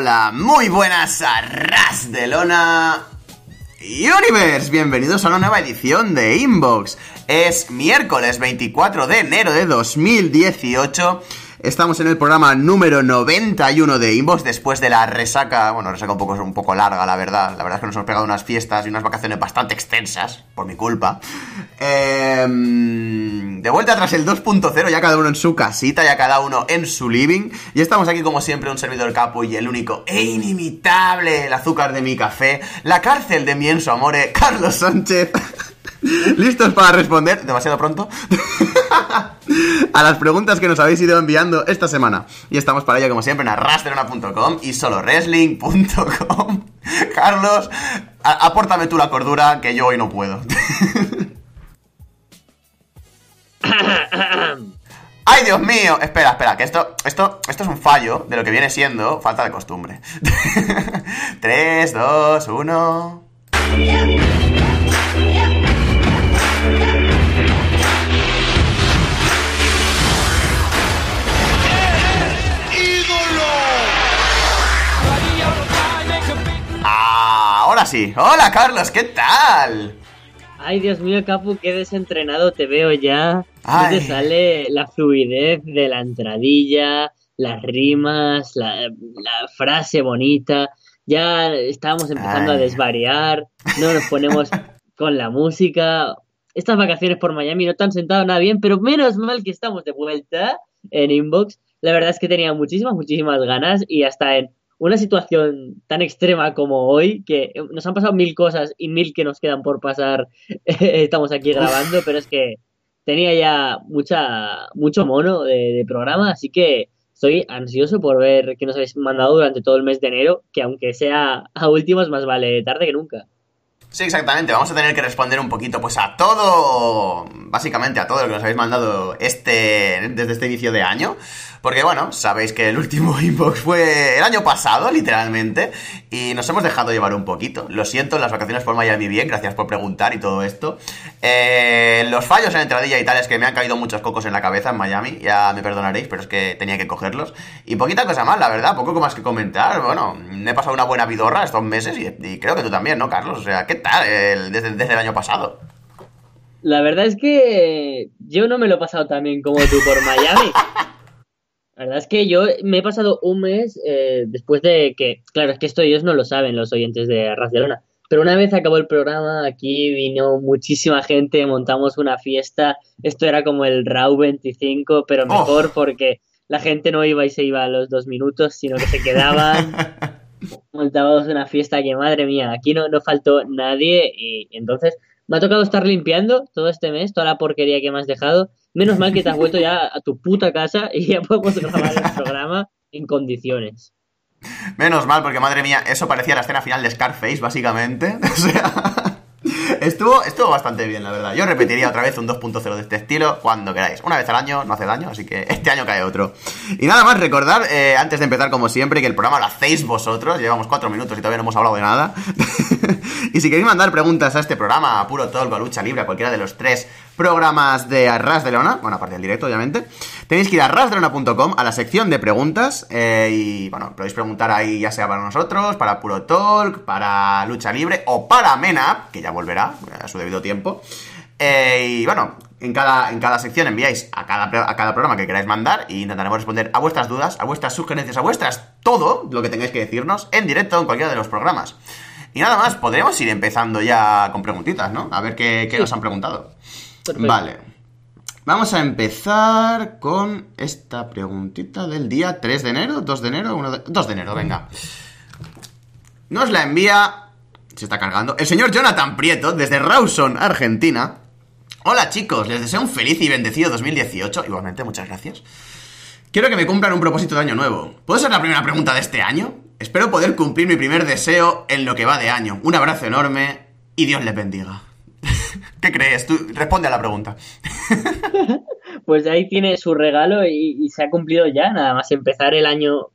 Hola, muy buenas a Ras de Lona Universe. Bienvenidos a una nueva edición de Inbox. Es miércoles 24 de enero de 2018 Estamos en el programa número 91 de Inbox después de la resaca, bueno, resaca un poco, un poco larga, la verdad. La verdad es que nos hemos pegado unas fiestas y unas vacaciones bastante extensas, por mi culpa. Em, de vuelta tras el 2.0, ya cada uno en su casita, ya cada uno en su living. Y estamos aquí como siempre, un servidor capo y el único e inimitable, el azúcar de mi café, la cárcel de mi enso amore, Carlos Sánchez. ¿Listos para responder? ¿Demasiado pronto? a las preguntas que nos habéis ido enviando esta semana. Y estamos para ello, como siempre, en arrastrona.com y soloresling.com. Carlos, apórtame tú la cordura, que yo hoy no puedo. ¡Ay, Dios mío! Espera, espera, que esto, esto, esto es un fallo de lo que viene siendo falta de costumbre. 3, 2, 1... sí. Hola Carlos, ¿qué tal? Ay, Dios mío, Capu, qué desentrenado te veo ya. ¿Dónde te sale la fluidez de la entradilla, las rimas, la, frase bonita. Ya estamos empezando a desvariar, no nos ponemos con la música. Estas vacaciones por Miami no te han sentado nada bien, pero menos mal que estamos de vuelta en Inbox. La verdad es que tenía muchísimas, muchísimas ganas y hasta en una situación tan extrema como hoy, que nos han pasado mil cosas y mil que nos quedan por pasar, estamos aquí grabando, pero es que tenía ya mucha mucho mono de, programa, así que estoy ansioso por ver qué nos habéis mandado durante todo el mes de enero, que aunque sea a últimos, más vale tarde que nunca. Sí, exactamente. Vamos a tener que responder un poquito, pues a todo, básicamente a todo lo que nos habéis mandado este, desde este inicio de año. Porque bueno, sabéis que el último inbox fue el año pasado, literalmente, y nos hemos dejado llevar un poquito. Lo siento, las vacaciones por Miami bien, gracias por preguntar y todo esto. Eh, los fallos en entradilla y tal es que me han caído muchos cocos en la cabeza en Miami, ya me perdonaréis, pero es que tenía que cogerlos. Y poquita cosa más, la verdad, poco más que comentar. Bueno, me he pasado una buena vidorra estos meses y, creo que tú también, ¿no, Carlos? O sea, ¿qué tal desde, desde el año pasado? La verdad es que yo no me lo he pasado tan bien como tú por Miami. La verdad es que yo me he pasado un mes eh, después de que, claro, es que esto ellos no lo saben, los oyentes de Barcelona, pero una vez acabó el programa, aquí vino muchísima gente, montamos una fiesta, esto era como el RAW 25, pero oh. mejor porque la gente no iba y se iba a los dos minutos, sino que se quedaban. Montábamos una fiesta que, madre mía, aquí no, no faltó nadie y entonces me ha tocado estar limpiando todo este mes, toda la porquería que me has dejado Menos mal que te has vuelto ya a tu puta casa y ya podemos grabar el programa en condiciones. Menos mal, porque madre mía, eso parecía la escena final de Scarface, básicamente. O sea. Estuvo, estuvo bastante bien, la verdad. Yo repetiría otra vez un 2.0 de este estilo cuando queráis. Una vez al año no hace daño, así que este año cae otro. Y nada más, recordar, eh, antes de empezar, como siempre, que el programa lo hacéis vosotros. Llevamos cuatro minutos y todavía no hemos hablado de nada. y si queréis mandar preguntas a este programa, a Puro Talk, a Lucha Libre, a cualquiera de los tres programas de Arras de Leona, bueno, aparte del directo, obviamente, tenéis que ir a arrasdeleona.com a la sección de preguntas eh, y, bueno, podéis preguntar ahí ya sea para nosotros, para Puro Talk, para Lucha Libre o para Mena, que ya volverá a su debido tiempo. Eh, y bueno, en cada, en cada sección enviáis a cada, a cada programa que queráis mandar y intentaremos responder a vuestras dudas, a vuestras sugerencias, a vuestras todo lo que tengáis que decirnos en directo en cualquiera de los programas. Y nada más, podremos ir empezando ya con preguntitas, ¿no? A ver qué, qué nos han preguntado. Vale. Vamos a empezar con esta preguntita del día 3 de enero, 2 de enero, 1 de... 2 de enero, venga. Nos la envía... Se está cargando. El señor Jonathan Prieto, desde Rawson, Argentina. Hola chicos, les deseo un feliz y bendecido 2018. Igualmente, muchas gracias. Quiero que me cumplan un propósito de año nuevo. ¿Puedo ser la primera pregunta de este año? Espero poder cumplir mi primer deseo en lo que va de año. Un abrazo enorme y Dios les bendiga. ¿Qué crees? Tú responde a la pregunta. pues ahí tiene su regalo y, se ha cumplido ya, nada más empezar el año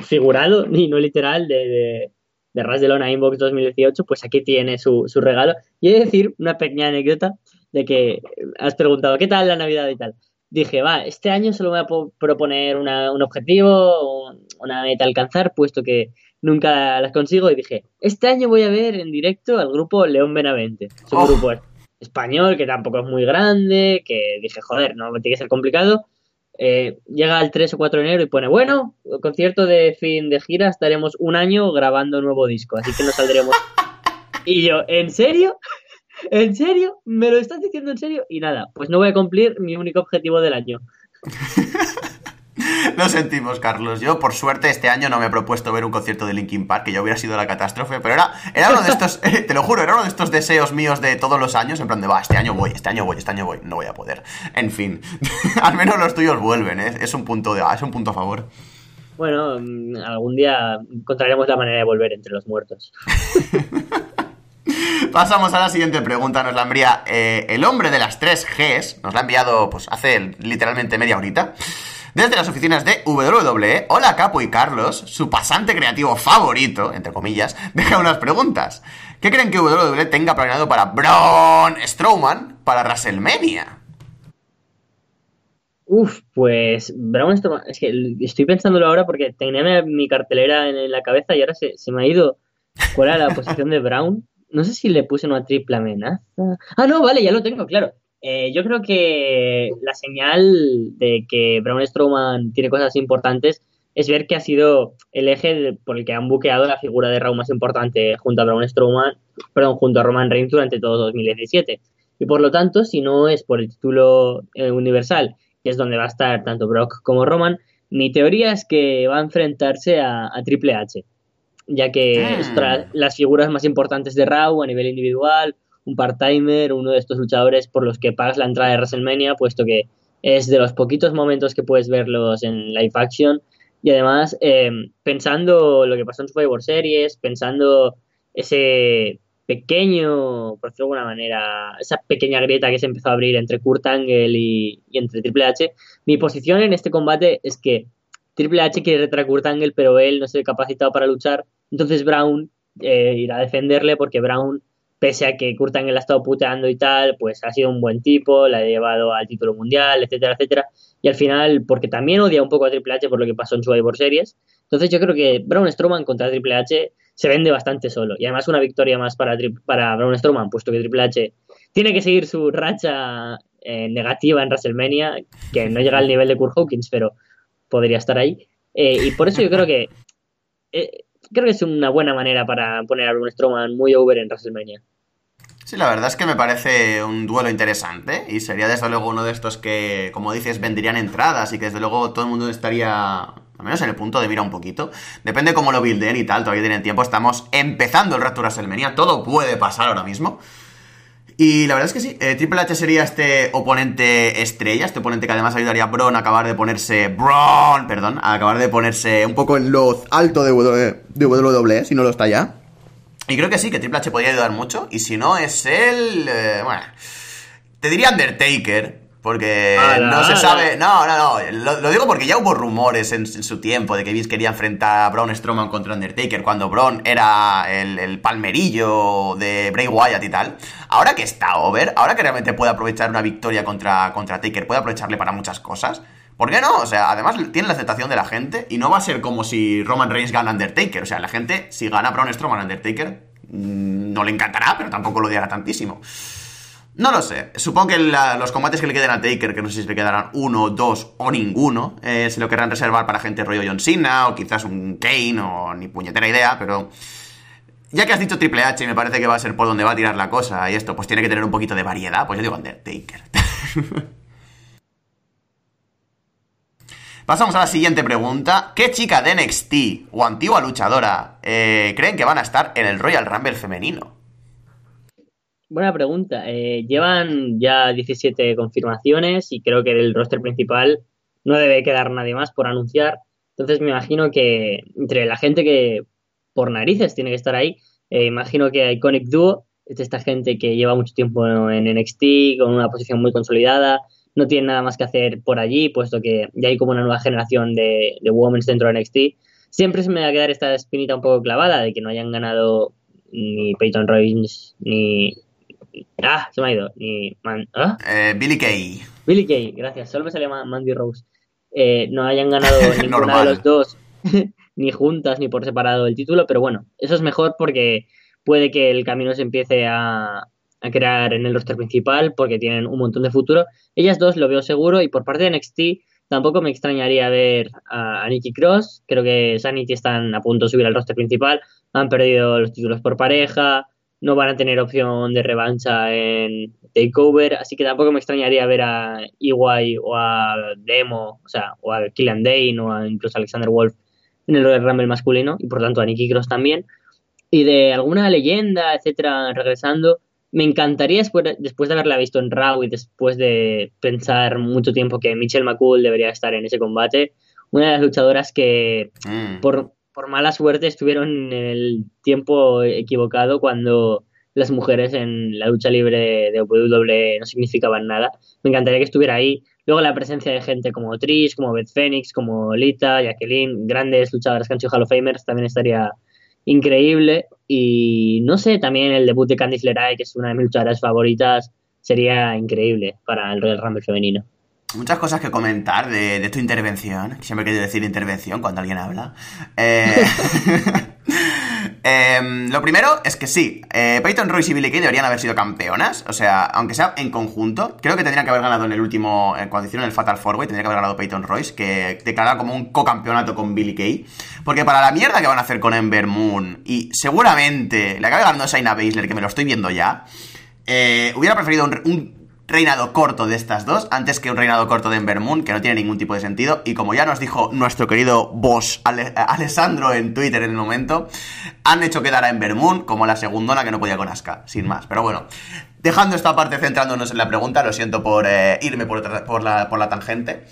figurado y no literal de, de, Ras de Lona Inbox 2018, pues aquí tiene su, su regalo. Y he de decir una pequeña anécdota de que has preguntado, ¿qué tal la Navidad y tal? dije, va, este año solo voy a proponer un objetivo, una meta a alcanzar, puesto que nunca las consigo. Y dije, este año voy a ver en directo al grupo León Benavente. Es un oh. grupo español que tampoco es muy grande, que dije, joder, no tiene que ser complicado. Eh, llega el 3 o 4 de enero y pone, bueno, concierto de fin de gira, estaremos un año grabando un nuevo disco, así que nos saldremos. y yo, ¿en serio? ¿En serio? ¿Me lo estás diciendo en serio? Y nada, pues no voy a cumplir mi único objetivo del año. Lo sentimos, Carlos. Yo, por suerte, este año no me he propuesto ver un concierto de Linkin Park, que ya hubiera sido la catástrofe, pero era, era uno de estos, te lo juro, era uno de estos deseos míos de todos los años, en plan de, va, este año voy, este año voy, este año voy, no voy a poder. En fin, al menos los tuyos vuelven, ¿eh? Es un punto, de, es un punto a favor. Bueno, mm, algún día encontraremos la manera de volver entre los muertos. Pasamos a la siguiente pregunta, nos la envía eh, el hombre de las tres Gs, nos la ha enviado pues hace literalmente media horita. Desde las oficinas de WWE, hola Capo y Carlos, su pasante creativo favorito, entre comillas, deja unas preguntas. ¿Qué creen que WWE tenga planeado para Braun Strowman para WrestleMania? Uf, pues Braun Strowman, es que estoy pensándolo ahora porque tenía mi cartelera en la cabeza y ahora se, me ha ido. ¿Cuál era la posición de Brown? No sé si le puse una triple amenaza. Ah, no, vale, ya lo tengo, claro. Eh, yo creo que la señal de que Braun Strowman tiene cosas importantes es ver que ha sido el eje por el que han buqueado la figura de Raw más importante junto a Braun Strowman, perdón, junto a Roman Reigns durante todo 2017. Y por lo tanto, si no es por el título eh, universal, que es donde va a estar tanto Brock como Roman, mi teoría es que va a enfrentarse a Triple H ya que ah. las figuras más importantes de Raw a nivel individual, un part-timer, uno de estos luchadores por los que pagas la entrada de WrestleMania, puesto que es de los poquitos momentos que puedes verlos en live action. Y además, em, pensando lo que pasó en Survivor Series, pensando ese pequeño, por decirlo de alguna manera, esa pequeña grieta que se empezó a abrir entre Kurt Angle y, y entre Triple H, mi posición en este combate es que Triple H quiere retar a Kurt Angle, pero él no se ve capacitado para luchar. Entonces Brown eh, irá a defenderle porque Brown, pese a que Kurt Angle ha estado puteando y tal, pues ha sido un buen tipo, le ha llevado al título mundial, etcétera, etcétera. Y al final, porque también odia un poco a Triple H por lo que pasó en su Survivor Series. Entonces yo creo que Braun Strowman contra Triple H se vende bastante solo. Y además una victoria más para, para Braun Strowman, puesto que Triple H tiene que seguir su racha eh, negativa en WrestleMania, que no llega al nivel de Kurt Hawkins, pero podría estar ahí. Eh, y por eso yo creo que eh, creo que es una buena manera para poner a Braun Strowman muy over en WrestleMania. Sí, la verdad es que me parece un duelo interesante y sería desde luego uno de estos que, como dices, vendrían entradas y que desde luego todo el mundo estaría, al menos en el punto de mira un poquito. Depende cómo lo builden y tal, todavía tienen tiempo, estamos empezando el Raptor WrestleMania, todo puede pasar ahora mismo. Y la verdad es que sí, eh, Triple H sería este oponente estrella, este oponente que además ayudaría a Braun a acabar de ponerse. Braun, perdón, a acabar de ponerse un poco en lo alto de WWE, si no lo está ya. Y creo que sí, que Triple H podría ayudar mucho. Y si no es él. Eh, bueno. Te diría Undertaker, porque no se sabe. No, no, no. Lo, digo porque ya hubo rumores en, su tiempo de que Vince quería enfrentar a Braun Strowman contra Undertaker cuando Braun era el, palmerillo de Bray Wyatt y tal. Ahora que está over, ahora que realmente puede aprovechar una victoria contra, contra Taker, puede aprovecharle para muchas cosas. ¿Por qué no? O sea, además tiene la aceptación de la gente y no va a ser como si Roman Reigns gana Undertaker. O sea, la gente, si gana Braun Strowman Undertaker, mm, no le encantará, pero tampoco lo odiará tantísimo. No lo sé. Supongo que los combates que le queden a Taker, que no sé si le quedarán uno, dos o ninguno, eh, se lo querrán reservar para gente rollo John Cena o quizás un Kane o ni puñetera idea, pero... Ya que has dicho Triple H y me parece que va a ser por donde va a tirar la cosa y esto, pues tiene que tener un poquito de variedad, pues yo digo Undertaker. Pasamos a la siguiente pregunta. ¿Qué chica de NXT o antigua luchadora eh, creen que van a estar en el Royal Rumble femenino? Buena pregunta. Eh, llevan ya 17 confirmaciones y creo que del roster principal no debe quedar nadie más por anunciar. Entonces me imagino que entre la gente que por narices tiene que estar ahí, eh, imagino que Iconic Duo es esta gente que lleva mucho tiempo en NXT, con una posición muy consolidada, no tiene nada más que hacer por allí, puesto que ya hay como una nueva generación de, de women dentro de NXT. Siempre se me va a quedar esta espinita un poco clavada de que no hayan ganado ni Peyton Royce ni, Ah, se me ha ido. Ni ¿ah? eh, Billy Kay. Billy Kay, gracias. Solo me sale Mandy Rose. Eh, no hayan ganado ninguna de los dos, ni juntas ni por separado el título, pero bueno, eso es mejor porque puede que el camino se empiece a, a crear en el roster principal porque tienen un montón de futuro. Ellas dos lo veo seguro y por parte de NXT tampoco me extrañaría ver a, Nikki Cross. Creo que Sanity están a punto de subir al roster principal. Han perdido los títulos por pareja. No van a tener opción de revancha en Takeover. Así que tampoco me extrañaría ver a EY o a Demo, o sea, o a Killian Dane o incluso a Alexander Wolf en el Royal Rumble masculino y por tanto a Nikki Cross también. Y de alguna leyenda, etcétera, regresando, me encantaría después, después de haberla visto en Raw y después de pensar mucho tiempo que Michelle McCool debería estar en ese combate, una de las luchadoras que mm. por, por mala suerte estuvieron en el tiempo equivocado cuando las mujeres en la lucha libre de WWE no significaban nada. Me encantaría que estuviera ahí. Luego la presencia de gente como Trish, como Beth Phoenix, como Lita, Jacqueline, grandes luchadoras que han sido Hall of Famers, también estaría increíble. Y no sé, también el debut de Candice LeRae, que es una de mis luchadoras favoritas, sería increíble para el Royal Rumble femenino. Muchas cosas que comentar de, tu intervención. Siempre quiero decir intervención cuando alguien habla. Eh... Em, lo primero es que sí, eh, Peyton Royce y Billy Kay deberían haber sido campeonas, o sea, aunque sea en conjunto, creo que tendrían que haber ganado en el último, eh, cuando hicieron el Fatal Four Way, tendría que haber ganado Peyton Royce, que declaraba como un co-campeonato con Billy Kay, porque para la mierda que van a hacer con Ember Moon, y seguramente le acabe ganando Shaina Baszler, que me lo estoy viendo ya, eh, hubiera preferido un reinado corto de estas dos antes que un reinado corto de Ember Moon, que no tiene ningún tipo de sentido. Y como ya nos dijo nuestro querido boss Alessandro en Twitter en el momento, han hecho quedar a Ember Moon como la segundona que no podía con Asuka, sin más. Pero bueno, dejando esta parte, centrándonos en la pregunta, lo siento por eh, irme por, la, por, la, tangente.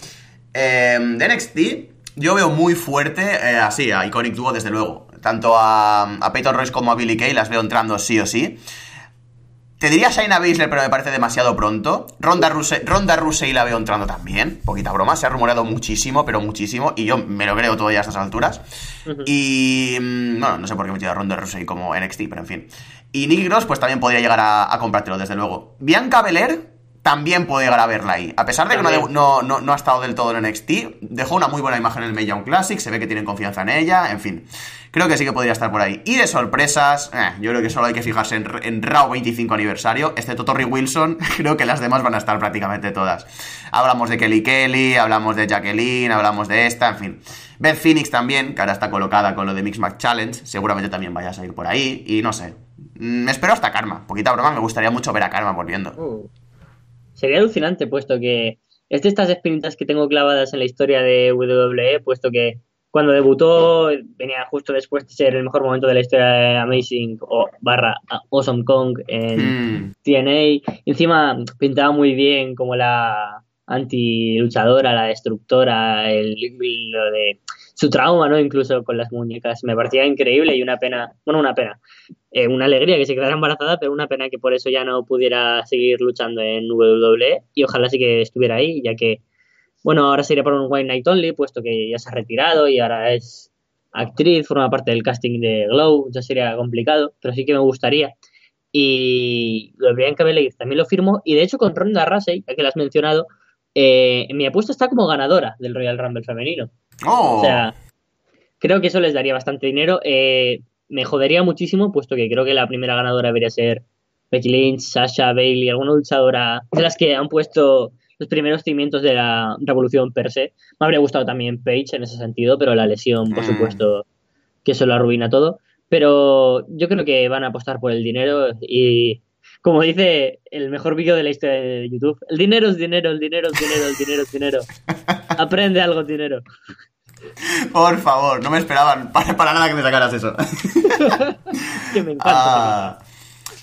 Em, de NXT, yo veo muy fuerte, eh, así, a Iconic Duo, desde luego. Tanto a, a Peyton Royce como a Billy Kay las veo entrando sí o sí. Te diría Shaina Baszler, pero me parece demasiado pronto. Ronda Rousey, Ronda Rousey la veo entrando también. Poquita broma, se ha rumoreado muchísimo, pero muchísimo. Y yo me lo creo todavía a estas alturas. Y. Mm, bueno, no sé por qué he metido a Ronda Rousey como NXT, pero en fin. Y Nicky Cross, pues también podría llegar a, comprártelo, desde luego. Bianca Belair también puede llegar a verla ahí. A pesar de que no, no, ha estado del todo en NXT, dejó una muy buena imagen en el Mae Classic, se ve que tienen confianza en ella, en fin. Creo que sí que podría estar por ahí. Y de sorpresas, eh, yo creo que solo hay que fijarse en, en Raw 25 aniversario. Este Totori Wilson, creo que las demás van a estar prácticamente todas. Hablamos de Kelly Kelly, hablamos de Jacqueline, hablamos de esta, en fin. Beth Phoenix también, que ahora está colocada con lo de Mix Match Challenge, seguramente también vaya a salir por ahí. Y no sé. Me mm, espero hasta Karma. Poquita broma, me gustaría mucho ver a Karma volviendo. Uh, sería alucinante, puesto que es de estas espinitas que tengo clavadas en la historia de WWE, puesto que cuando debutó venía justo después de ser el mejor momento de la historia de Amazing o barra Awesome Kong en hmm. TNA. Encima pintaba muy bien como la anti-luchadora, la destructora, el, lo de su trauma, ¿no? Incluso con las muñecas. Me parecía increíble y una pena, bueno, una pena, eh, una alegría que se quedara embarazada, pero una pena que por eso ya no pudiera seguir luchando en WWE y ojalá sí que estuviera ahí, ya que bueno, ahora sería por un White Night Only, puesto que ya se ha retirado y ahora es actriz, forma parte del casting de Glow, ya sería complicado, pero sí que me gustaría. Y lo de Bianca Belair también lo firmo, y de hecho con Ronda Rousey, ya que la has mencionado, eh, mi apuesta está como ganadora del Royal Rumble femenino. Oh. O sea, creo que eso les daría bastante dinero. Eh, me jodería muchísimo, puesto que creo que la primera ganadora debería ser Becky Lynch, Sasha, Bailey, alguna luchadora de las que han puesto los primeros cimientos de la revolución per se. Me habría gustado también Page en ese sentido, pero la lesión, por mm. supuesto, que eso lo arruina todo. Pero yo creo que van a apostar por el dinero y, como dice el mejor vídeo de la historia de YouTube, el dinero es dinero, el dinero es dinero, el dinero es dinero. Aprende algo, dinero. Por favor, no me esperaban para, nada que me sacaras eso. que me encanta. Ah.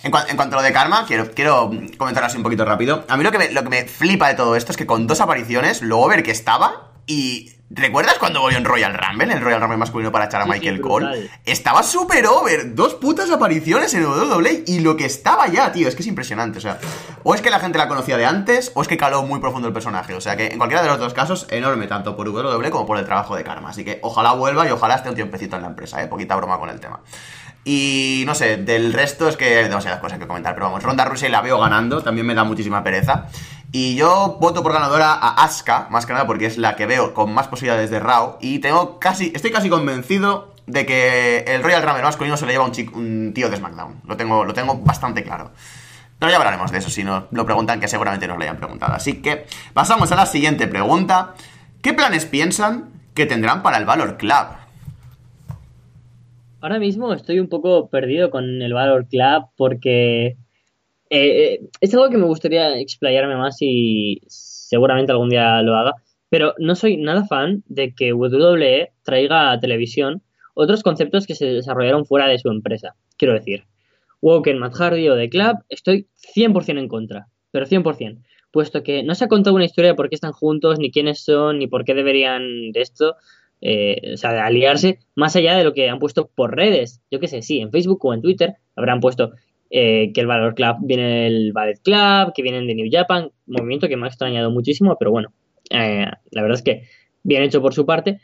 En, cuanto a lo de Karma, quiero, quiero comentar así un poquito rápido. A mí lo que, me, lo que me flipa de todo esto es que con dos apariciones, luego ver que estaba y ¿Recuerdas cuando volvió en Royal Rumble, en el Royal Rumble masculino para echar a Michael Cole? Estaba súper over, dos putas apariciones en WWE y lo que estaba ya, tío, es que es impresionante, o sea, o es que la gente la conocía de antes, o es que caló muy profundo el personaje, o sea que en cualquiera de los dos casos, enorme, tanto por WWE como por el trabajo de Karma, así que ojalá vuelva y ojalá esté un tiempecito en la empresa, eh, poquita broma con el tema. Y no sé, del resto es que hay demasiadas cosas que comentar. Pero vamos, Ronda Rousey la veo ganando, también me da muchísima pereza. Y yo voto por ganadora a Asuka, más que nada porque es la que veo con más posibilidades de Raw. Y tengo casi, estoy casi convencido de que el Royal Rumble masculino se le lleva un, un tío de SmackDown. Lo tengo, lo tengo bastante claro. Pero ya hablaremos de eso si nos lo preguntan, que seguramente nos lo hayan preguntado. Así que pasamos a la siguiente pregunta. ¿Qué planes piensan que tendrán para el Valor Club? ahora mismo estoy un poco perdido con el Valor Club porque eh, eh, es algo que me gustaría explayarme más y seguramente algún día lo haga, pero no soy nada fan de que WWE traiga a televisión otros conceptos que se desarrollaron fuera de su empresa. Quiero decir, Woken, Matt Hardy o The Club, estoy 100% en contra, pero 100%, puesto que no se ha contado una historia de por qué están juntos, ni quiénes son, ni por qué deberían de esto. Eh, o sea, de aliarse más allá de lo que han puesto por redes. Yo qué sé, sí, en Facebook o en Twitter habrán puesto eh, que el Valor Club viene el Ballet Club, que vienen de New Japan, movimiento que me ha extrañado muchísimo, pero bueno, eh, la verdad es que bien hecho por su parte.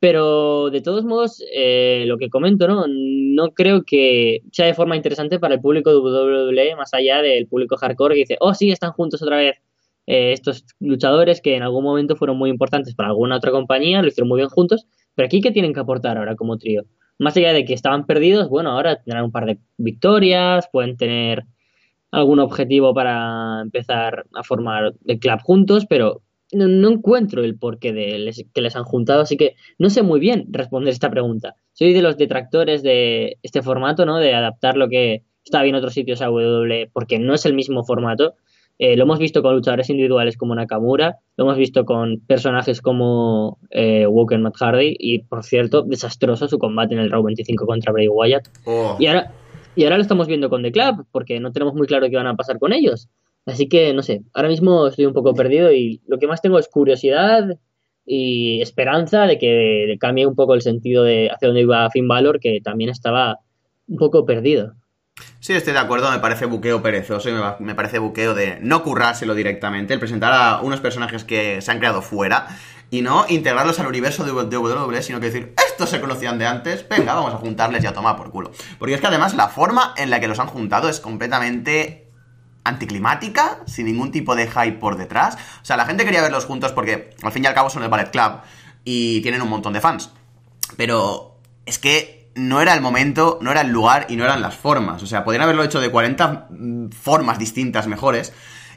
Pero de todos modos, lo que comento, ¿no? No creo que sea de forma interesante para el público de WWE, más allá del público hardcore que dice, oh, sí, están juntos otra vez eh, estos luchadores que en algún momento fueron muy importantes para alguna otra compañía, lo hicieron muy bien juntos, pero aquí ¿qué tienen que aportar ahora como trío? Más allá de que estaban perdidos, bueno, ahora tendrán un par de victorias, pueden tener algún objetivo para empezar a formar el club juntos, pero no, encuentro el porqué de que les han juntado, así que no sé muy bien responder esta pregunta. Soy de los detractores de este formato, ¿no? De adaptar lo que está bien en otros sitios a WWE, porque no es el mismo formato. Eh, lo hemos visto con luchadores individuales como Nakamura, lo hemos visto con personajes como eh, Walker Matt Hardy y, por cierto, desastroso su combate en el Raw 25 contra Bray Wyatt. Oh. Y, ahora, y ahora lo estamos viendo con The Club, porque no tenemos muy claro qué van a pasar con ellos. Así que, no sé, ahora mismo estoy un poco perdido y lo que más tengo es curiosidad y esperanza de que cambie un poco el sentido de hacia dónde iba Finn Balor, que también estaba un poco perdido. Sí, estoy de acuerdo, me parece buqueo perezoso y me, parece buqueo de no currárselo directamente, el presentar a unos personajes que se han creado fuera y no integrarlos al universo de WWE, sino que decir, estos se conocían de antes, venga, vamos a juntarles y a tomar por culo. Porque es que además la forma en la que los han juntado es completamente anticlimática, sin ningún tipo de hype por detrás. O sea, la gente quería verlos juntos porque al fin y al cabo son el Ballet Club y tienen un montón de fans. Pero es que no era el momento, no era el lugar y no eran las formas. O sea, podrían haberlo hecho de 40 mm, formas distintas mejores.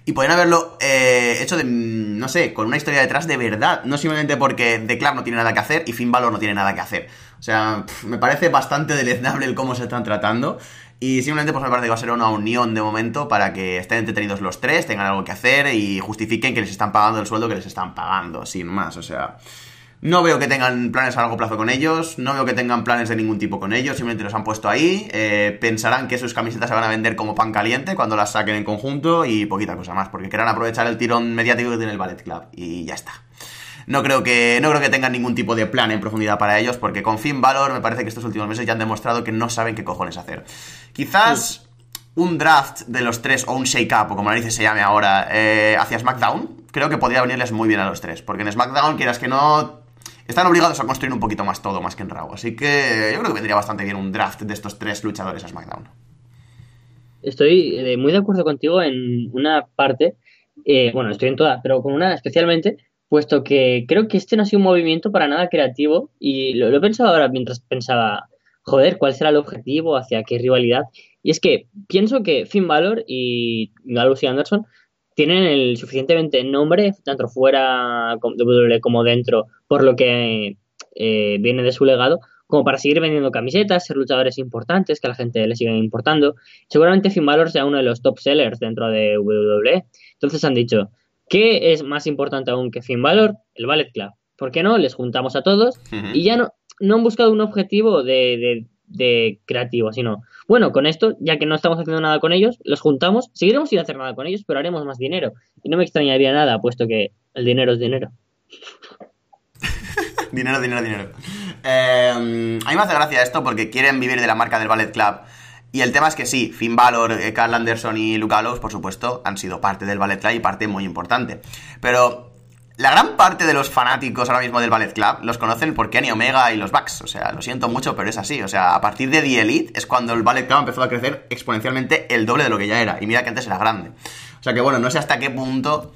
Y podrían haberlo eh, hecho de, mm, no sé, con una historia detrás de verdad. No simplemente porque The no tiene nada que hacer y Finn Balor no tiene nada que hacer. O sea, me parece bastante deleznable el cómo se están tratando. Y simplemente pues me parece que va a ser una unión de momento para que estén entretenidos los tres, tengan algo que hacer y justifiquen que les están pagando el sueldo que les están pagando, sin más. O sea, no veo que tengan planes a largo plazo con ellos, no veo que tengan planes de ningún tipo con ellos, simplemente los han puesto ahí, eh, pensarán que sus camisetas se van a vender como pan caliente cuando las saquen en conjunto y poquita cosa más, porque querrán aprovechar el tirón mediático que tiene el Ballet Club y ya está. No creo que, no creo que tengan ningún tipo de plan en profundidad para ellos, porque con Finn Valor me parece que estos últimos meses ya han demostrado que no saben qué cojones hacer. Quizás un draft de los tres, o un shake-up, o como la dice se llame ahora, eh, hacia SmackDown, creo que podría venirles muy bien a los tres, porque en SmackDown, quieras que no, están obligados a construir un poquito más todo, más que en Raw. Así que yo creo que vendría bastante bien un draft de estos tres luchadores a SmackDown. Estoy eh, muy de acuerdo contigo en una parte, eh, bueno, estoy en todas, pero con una especialmente, puesto que creo que este no ha sido un movimiento para nada creativo y lo, he pensado ahora mientras pensaba, joder, ¿cuál será el objetivo? ¿Hacia qué rivalidad? Y es que pienso que Finn Balor y Gallows y Anderson tienen el suficientemente nombre, tanto fuera de como dentro, por lo que eh, viene de su legado, como para seguir vendiendo camisetas, ser luchadores importantes, que a la gente le siga importando. Seguramente Finn Balor sea uno de los top sellers dentro de WWE. Entonces han dicho, ¿qué es más importante aún que Finn Balor? El Ballet Club. ¿Por qué no? Les juntamos a todos y ya no, no han buscado un objetivo de, de creativo, sino, bueno, con esto, ya que no estamos haciendo nada con ellos, los juntamos, seguiremos sin hacer nada con ellos, pero haremos más dinero. Y no me extrañaría nada, puesto que el dinero es dinero. dinero, dinero, dinero. Eh, a mí me hace gracia esto porque quieren vivir de la marca del Ballet Club. Y el tema es que sí, Finn Balor, eh, Carl Anderson y Luke Gallows, por supuesto, han sido parte del Ballet Club y parte muy importante. Pero la gran parte de los fanáticos ahora mismo del Ballet Club los conocen por Kenny Omega y los Bucks. O sea, lo siento mucho, pero es así. O sea, a partir de The Elite es cuando el Ballet Club empezó a crecer exponencialmente el doble de lo que ya era. Y mira que antes era grande. O sea que bueno, no sé hasta qué punto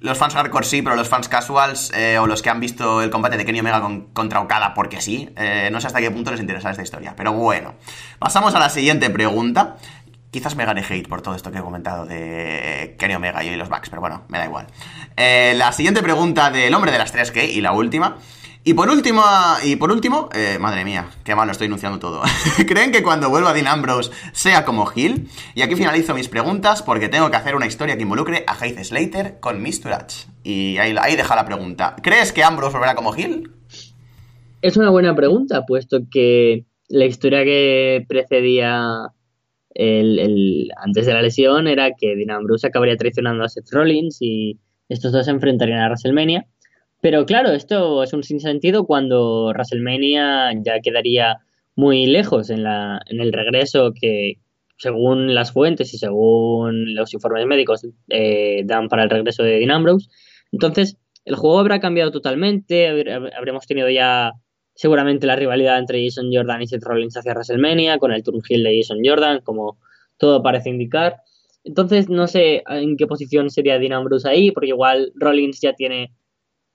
los fans hardcore sí, pero los fans casuals eh, o los que han visto el combate de Kenny Omega contra Okada porque sí, eh, no sé hasta qué punto les interesa esta historia. Pero bueno, pasamos a la siguiente pregunta. Quizás me gane hate por todo esto que he comentado de Kenny Omega y los Bucks, pero bueno, me da igual. Eh, la siguiente pregunta del hombre de las 3K y la última. Y por último, y por último eh, madre mía, qué mal lo estoy enunciando todo. ¿Creen que cuando vuelva Dean Ambrose sea como Hill? Y aquí finalizo mis preguntas porque tengo que hacer una historia que involucre a Heath Slater con Mr. H. Y ahí, ahí deja la pregunta. ¿Crees que Ambrose volverá como Hill? Es una buena pregunta, puesto que la historia que precedía el, antes de la lesión era que Dean acabaría traicionando a Seth Rollins y estos dos se enfrentarían a WrestleMania. Pero claro, esto es un sinsentido cuando WrestleMania ya quedaría muy lejos en, la, en el regreso que, según las fuentes y según los informes médicos, eh, dan para el regreso de Dean. Entonces, el juego habrá cambiado totalmente, habremos tenido ya seguramente la rivalidad entre Jason Jordan y Seth Rollins hacia WrestleMania, con el turn heel de Jason Jordan, como todo parece indicar. Entonces, no sé en qué posición sería Dean Ambrose ahí, porque igual Rollins ya tiene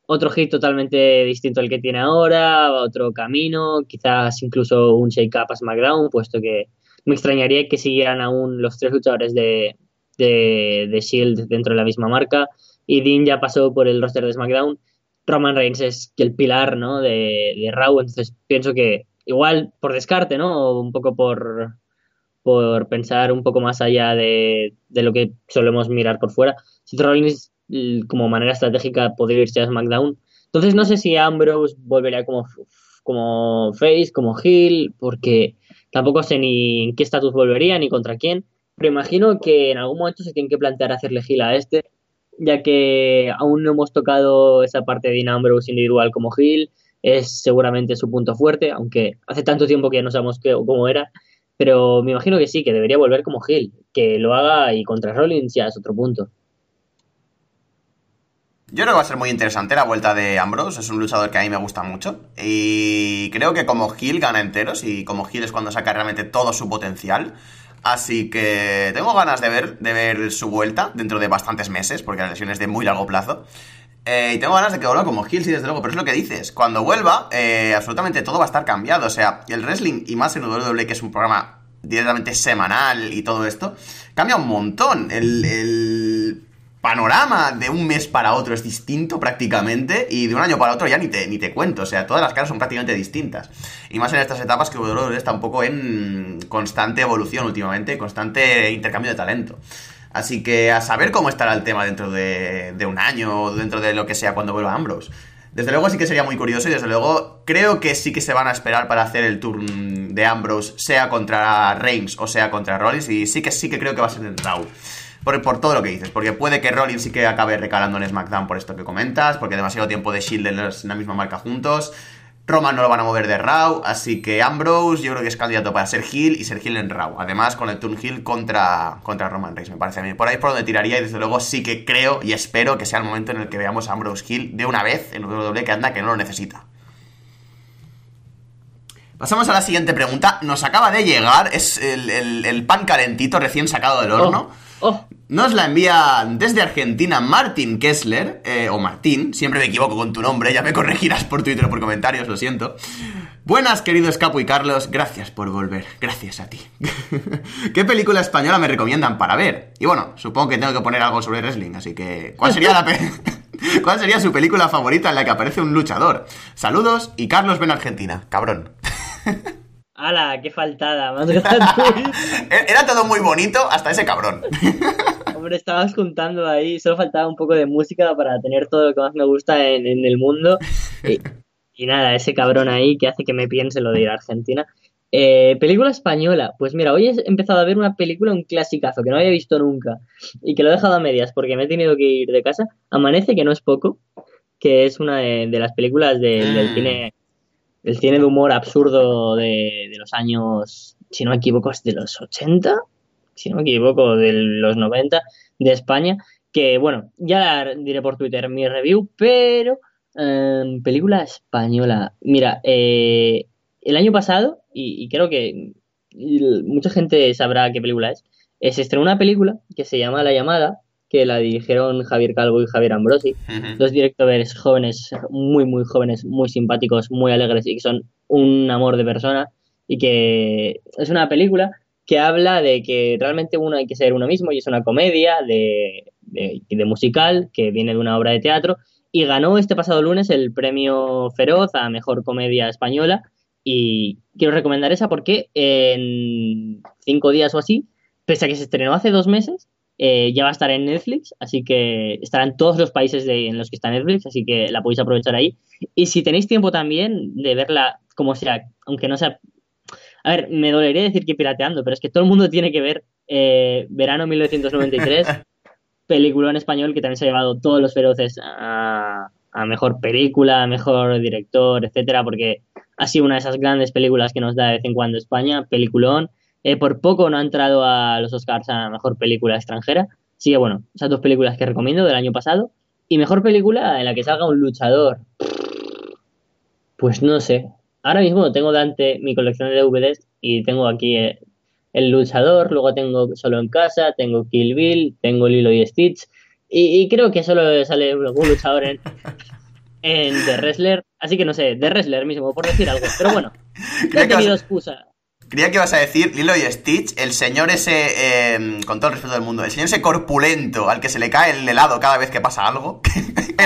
otro hit totalmente distinto al que tiene ahora, otro camino, quizás incluso un shake-up a SmackDown, puesto que me extrañaría que siguieran aún los tres luchadores de, de, de Shield dentro de la misma marca. Y Dean ya pasó por el roster de SmackDown Roman Reigns es el pilar, ¿no? De, de Raw, entonces pienso que igual por descarte, ¿no? un poco por, por pensar un poco más allá de, de lo que solemos mirar por fuera. Si Rollins como manera estratégica podría irse a SmackDown. Entonces no sé si Ambrose volvería como, como face, como heel, porque tampoco sé ni en qué estatus volvería ni contra quién. Pero imagino que en algún momento se tiene que plantear hacerle heel a este ya que aún no hemos tocado esa parte de Dean Ambrose individual como Hill, es seguramente su punto fuerte, aunque hace tanto tiempo que no sabemos qué, cómo era, pero me imagino que sí, que debería volver como Hill, que lo haga y contra Rollins ya es otro punto. Yo creo que va a ser muy interesante la vuelta de Ambrose, es un luchador que a mí me gusta mucho y creo que como Hill gana enteros y como Hill es cuando saca realmente todo su potencial. Así que tengo ganas de ver, de ver su vuelta dentro de bastantes meses, porque la lesión es de muy largo plazo. Eh, y tengo ganas de que vuelva como Hill, sí, desde luego, pero es lo que dices. Cuando vuelva, eh, absolutamente todo va a estar cambiado. O sea, el wrestling, y más en WWE, que es un programa directamente semanal y todo esto, cambia un montón. El, el panorama de un mes para otro es distinto prácticamente y de un año para otro ya ni te, ni te cuento, o sea, todas las caras son prácticamente distintas. Y más en estas etapas que WWE está un poco en constante evolución últimamente, constante intercambio de talento. Así que a saber cómo estará el tema dentro de, un año o dentro de lo que sea cuando vuelva Ambrose. Desde luego sí que sería muy curioso y desde luego creo que sí que se van a esperar para hacer el turn de Ambrose, sea contra Reigns o sea contra Rollins, y sí que sí que creo que va a ser en Raw. Por, todo lo que dices, porque puede que Rollins sí que acabe recalando en SmackDown por esto que comentas, porque demasiado tiempo de Shield en, la misma marca juntos. Roman no lo van a mover de Raw, así que Ambrose yo creo que es candidato para ser Hill y ser Hill en Raw. Además, con el turn Hill contra, contra Roman Reigns, me parece a mí. Por ahí es por donde tiraría y desde luego sí que creo y espero que sea el momento en el que veamos a Ambrose Hill de una vez en WWE que anda que no lo necesita. Pasamos a la siguiente pregunta. Nos acaba de llegar, es el, pan calentito recién sacado del horno. Oh, oh. Nos la envía desde Argentina Martin Kessler, eh, o Martín, siempre me equivoco con tu nombre, ya me corregirás por Twitter o por comentarios, lo siento. Buenas, queridos Capo y Carlos, gracias por volver, gracias a ti. ¿Qué película española me recomiendan para ver? Y bueno, supongo que tengo que poner algo sobre wrestling, así que... ¿Cuál sería la ¿Cuál sería su película favorita en la que aparece un luchador? Saludos y Carlos ven Argentina, cabrón. ¡Hala! ¡Qué faltada! Más Era todo muy bonito hasta ese cabrón. Hombre, estabas juntando ahí, solo faltaba un poco de música para tener todo lo que más me gusta en, el mundo. Y, nada, ese cabrón ahí que hace que me piense lo de ir a Argentina. Eh, película española. Pues mira, hoy he empezado a ver una película, un clasicazo que no había visto nunca y que lo he dejado a medias porque me he tenido que ir de casa. Amanece, que no es poco, que es una de, las películas del mm. cine el cine de humor absurdo de, los años, si no me equivoco, es de los 80, si no me equivoco, de los 90 de España, que bueno, ya diré por Twitter mi review, pero em, película española. Mira, eh, el año pasado, y, creo que mucha gente sabrá qué película es, eh, se estrenó una película que se llama La llamada, que la dirigieron Javier Calvo y Javier Ambrosi, dos directores jóvenes, muy, muy jóvenes, muy simpáticos, muy alegres y que son un amor de persona, y que es una película que habla de que realmente uno hay que ser uno mismo y es una comedia de, de, musical que viene de una obra de teatro y ganó este pasado lunes el premio Feroz a Mejor Comedia Española y quiero recomendar esa porque en cinco días o así, pese a que se estrenó hace dos meses, eh, ya va a estar en Netflix, así que estará en todos los países en los que está Netflix, así que la podéis aprovechar ahí. Y si tenéis tiempo también de verla como sea, aunque no sea a ver, me dolería decir que pirateando, pero es que todo el mundo tiene que ver eh, Verano 1993, película en español que también se ha llevado todos los feroces a, mejor película, mejor director, etcétera, porque ha sido una de esas grandes películas que nos da de vez en cuando España, peliculón. Eh, por poco no ha entrado a los Oscars a mejor película extranjera. Así que bueno, esas dos películas que recomiendo del año pasado. Y mejor película en la que salga un luchador. Pues no sé. Ahora mismo tengo delante mi colección de DVDs y tengo aquí eh, El Luchador, luego tengo Solo en Casa, tengo Kill Bill, tengo Lilo y Stitch y, creo que solo sale algún luchador en, en The Wrestler, así que no sé, The Wrestler mismo, por decir algo, pero bueno, no he tenido excusa. Creía que ibas a decir Lilo y Stitch, el señor ese, em, con todo el respeto del mundo, el señor ese corpulento al que se le cae el helado cada vez que pasa algo.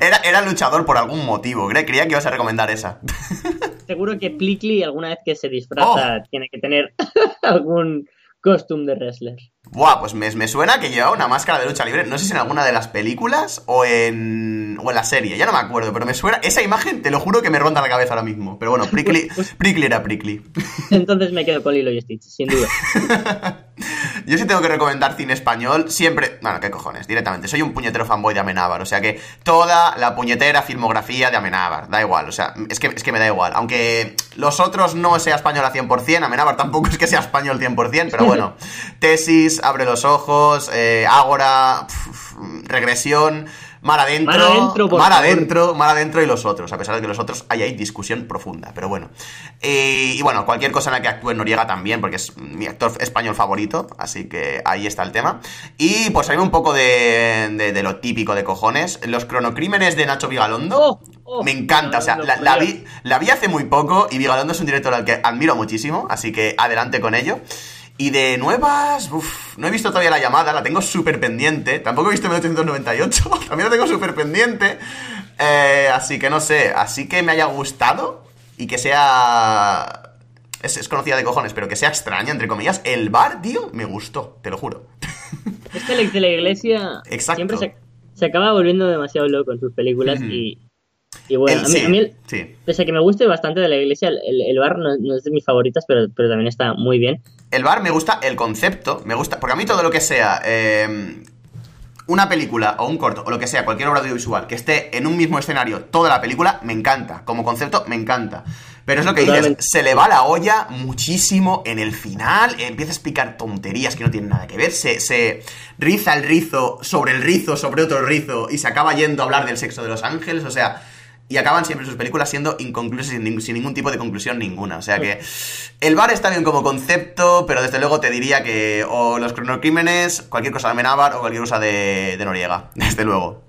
era, era, luchador por algún motivo. Creía que ibas a recomendar esa. Seguro que Plickly alguna vez que se disfraza oh. tiene que tener algún costume de wrestler. Buah, pues me, me, suena que llevaba una máscara de lucha libre. No sé si en alguna de las películas o en, o en la serie. Ya no me acuerdo, pero me suena. Esa imagen, te lo juro que me ronda la cabeza ahora mismo. Pero bueno, Prickly, pues Prickly era Prickly. Entonces me quedo con Lilo y Stitch, sin duda. Yo sí tengo que recomendar cine español, siempre... Bueno, qué cojones, directamente. Soy un puñetero fanboy de Amenábar, o sea que toda la puñetera filmografía de Amenábar, da igual, o sea, es que, es que me da igual. Aunque los otros no sea español a 100%, Amenábar tampoco es que sea español 100%, pero bueno. Tesis, Abre los Ojos, eh, Ágora, Regresión... Mar adentro, mar adentro, mar adentro, y los otros, a pesar de que los otros hay ahí discusión profunda, pero bueno. Eh, y bueno, cualquier cosa en la que actúe Noriega también, porque es mi actor español favorito, así que ahí está el tema. Y pues hay un poco de, lo típico de cojones. Los cronocrímenes de Nacho Vigalondo. Oh, oh. me encanta, o sea, la, vi, la vi hace muy poco y Vigalondo es un director al que admiro muchísimo, así que adelante con ello. Y de nuevas, uff, no he visto todavía la llamada, la tengo súper pendiente. Tampoco he visto 1898, también la tengo súper pendiente. Eh, así que no sé, así que me haya gustado y que sea... Es, conocida de cojones, pero que sea extraña, entre comillas. El bar, tío, me gustó, te lo juro. Es que el de la iglesia siempre se, acaba volviendo demasiado loco en sus películas y, y bueno, a mí, pese a que me guste bastante de la iglesia, el, bar no, es de mis favoritas, pero, pero también está muy bien. El bar me gusta el concepto, me gusta, porque a mí todo lo que sea eh, una película o un corto o lo que sea, cualquier obra audiovisual que esté en un mismo escenario toda la película, me encanta. Como concepto, me encanta. Pero es lo que dices, se le va la olla muchísimo en el final, empieza a explicar tonterías que no tienen nada que ver, se, se riza el rizo sobre el rizo, sobre otro rizo, y se acaba yendo a hablar del sexo de los ángeles, o sea, y acaban siempre sus películas siendo inconclusas sin, ningún tipo de conclusión ninguna. O sea que el bar está bien como concepto, pero desde luego te diría que o los cronocrímenes, cualquier cosa de Amenábar o cualquier cosa de, Noriega, desde luego.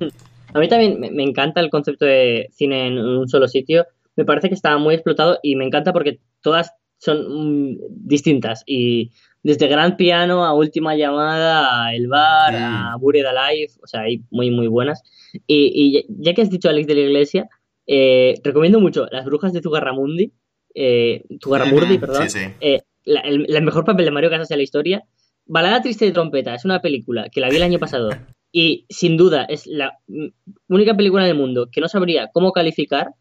A mí también me encanta el concepto de cine en un solo sitio. Me parece que está muy explotado y me encanta porque todas son mm, distintas y desde Gran Piano a Última Llamada, a El Bar, a Buried Alive, o sea, hay muy, muy buenas. Y, y ya que has dicho Alex de la Iglesia, eh, recomiendo mucho Las Brujas de Zugarramundi. Eh, Zugarramurdi, perdón. Eh, el, mejor papel de Mario Casas de la historia. Balada Triste de Trompeta es una película que la vi el año pasado y sin duda es la única película en el mundo que no sabría cómo calificar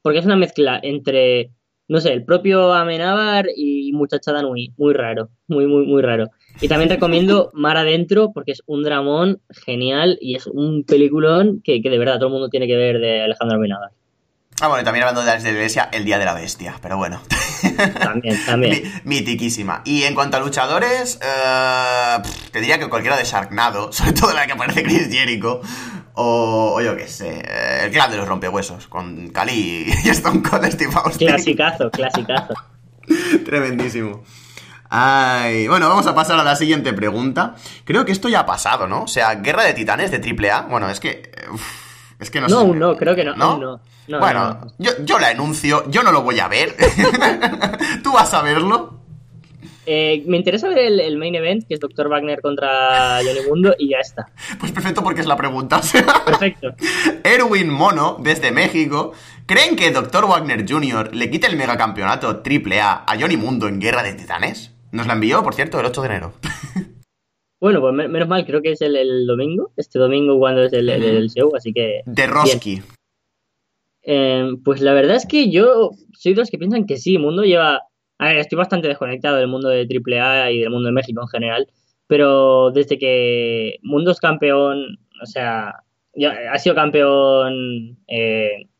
porque es una mezcla entre, no sé, el propio Amenábar y Muchachada Nui. Muy raro, muy, muy, muy raro. Y también recomiendo Mar Adentro porque es un dramón genial y es un peliculón que, que de verdad todo el mundo tiene que ver de Alejandro Amenábar. Ah, bueno, y también hablando de la iglesia, el Día de la Bestia, pero bueno. También, también. Mitiquísima. Y en cuanto a luchadores, eh, te diría que cualquiera de Sharknado, sobre todo la que aparece Chris Jericho, o, yo qué sé, eh, el gran de los rompehuesos, con Cali y Stone Cold Steve Austin. Clasicazo, clasicazo. Tremendísimo. Ay, bueno, vamos a pasar a la siguiente pregunta. Creo que esto ya ha pasado, ¿no? O sea, Guerra de Titanes de AAA. Bueno, es que. Es que no, no sé. No, creo que no. no. bueno, Yo, la enuncio, yo no lo voy a ver. ¿Tú vas a verlo? Eh, me interesa ver el, main event, que es Dr. Wagner contra Johnny Mundo, y ya está. Pues perfecto, porque es la pregunta. perfecto. Erwin Mono, desde México, ¿creen que Dr. Wagner Jr. le quite el megacampeonato AAA a Johnny Mundo en Guerra de Titanes? Nos la envió, por cierto, el 8 de enero. Bueno, pues menos mal, creo que es el, domingo, este domingo cuando es el, show, así que... De Roski. Em, pues la verdad es que yo soy de los que piensan que sí, Mundo lleva... A ver, estoy bastante desconectado del mundo de AAA y del mundo de México en general, pero desde que Mundo es campeón, o sea, ha sido campeón eh,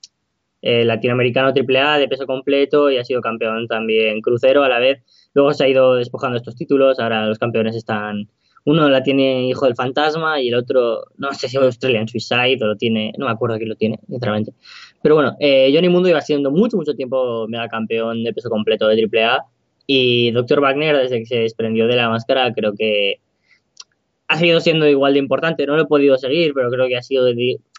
eh, latinoamericano AAA de peso completo y ha sido campeón también crucero a la vez. Luego se ha ido despojando estos títulos, ahora los campeones están uno la tiene Hijo del Fantasma y el otro, no sé si es Australian Suicide o lo tiene, no me acuerdo quién lo tiene, sinceramente. Pero bueno, eh, Johnny Mundo iba siendo mucho, mucho tiempo mega campeón de peso completo de AAA y Dr. Wagner, desde que se desprendió de la máscara, creo que ha seguido siendo igual de importante. No lo he podido seguir, pero creo que ha, sido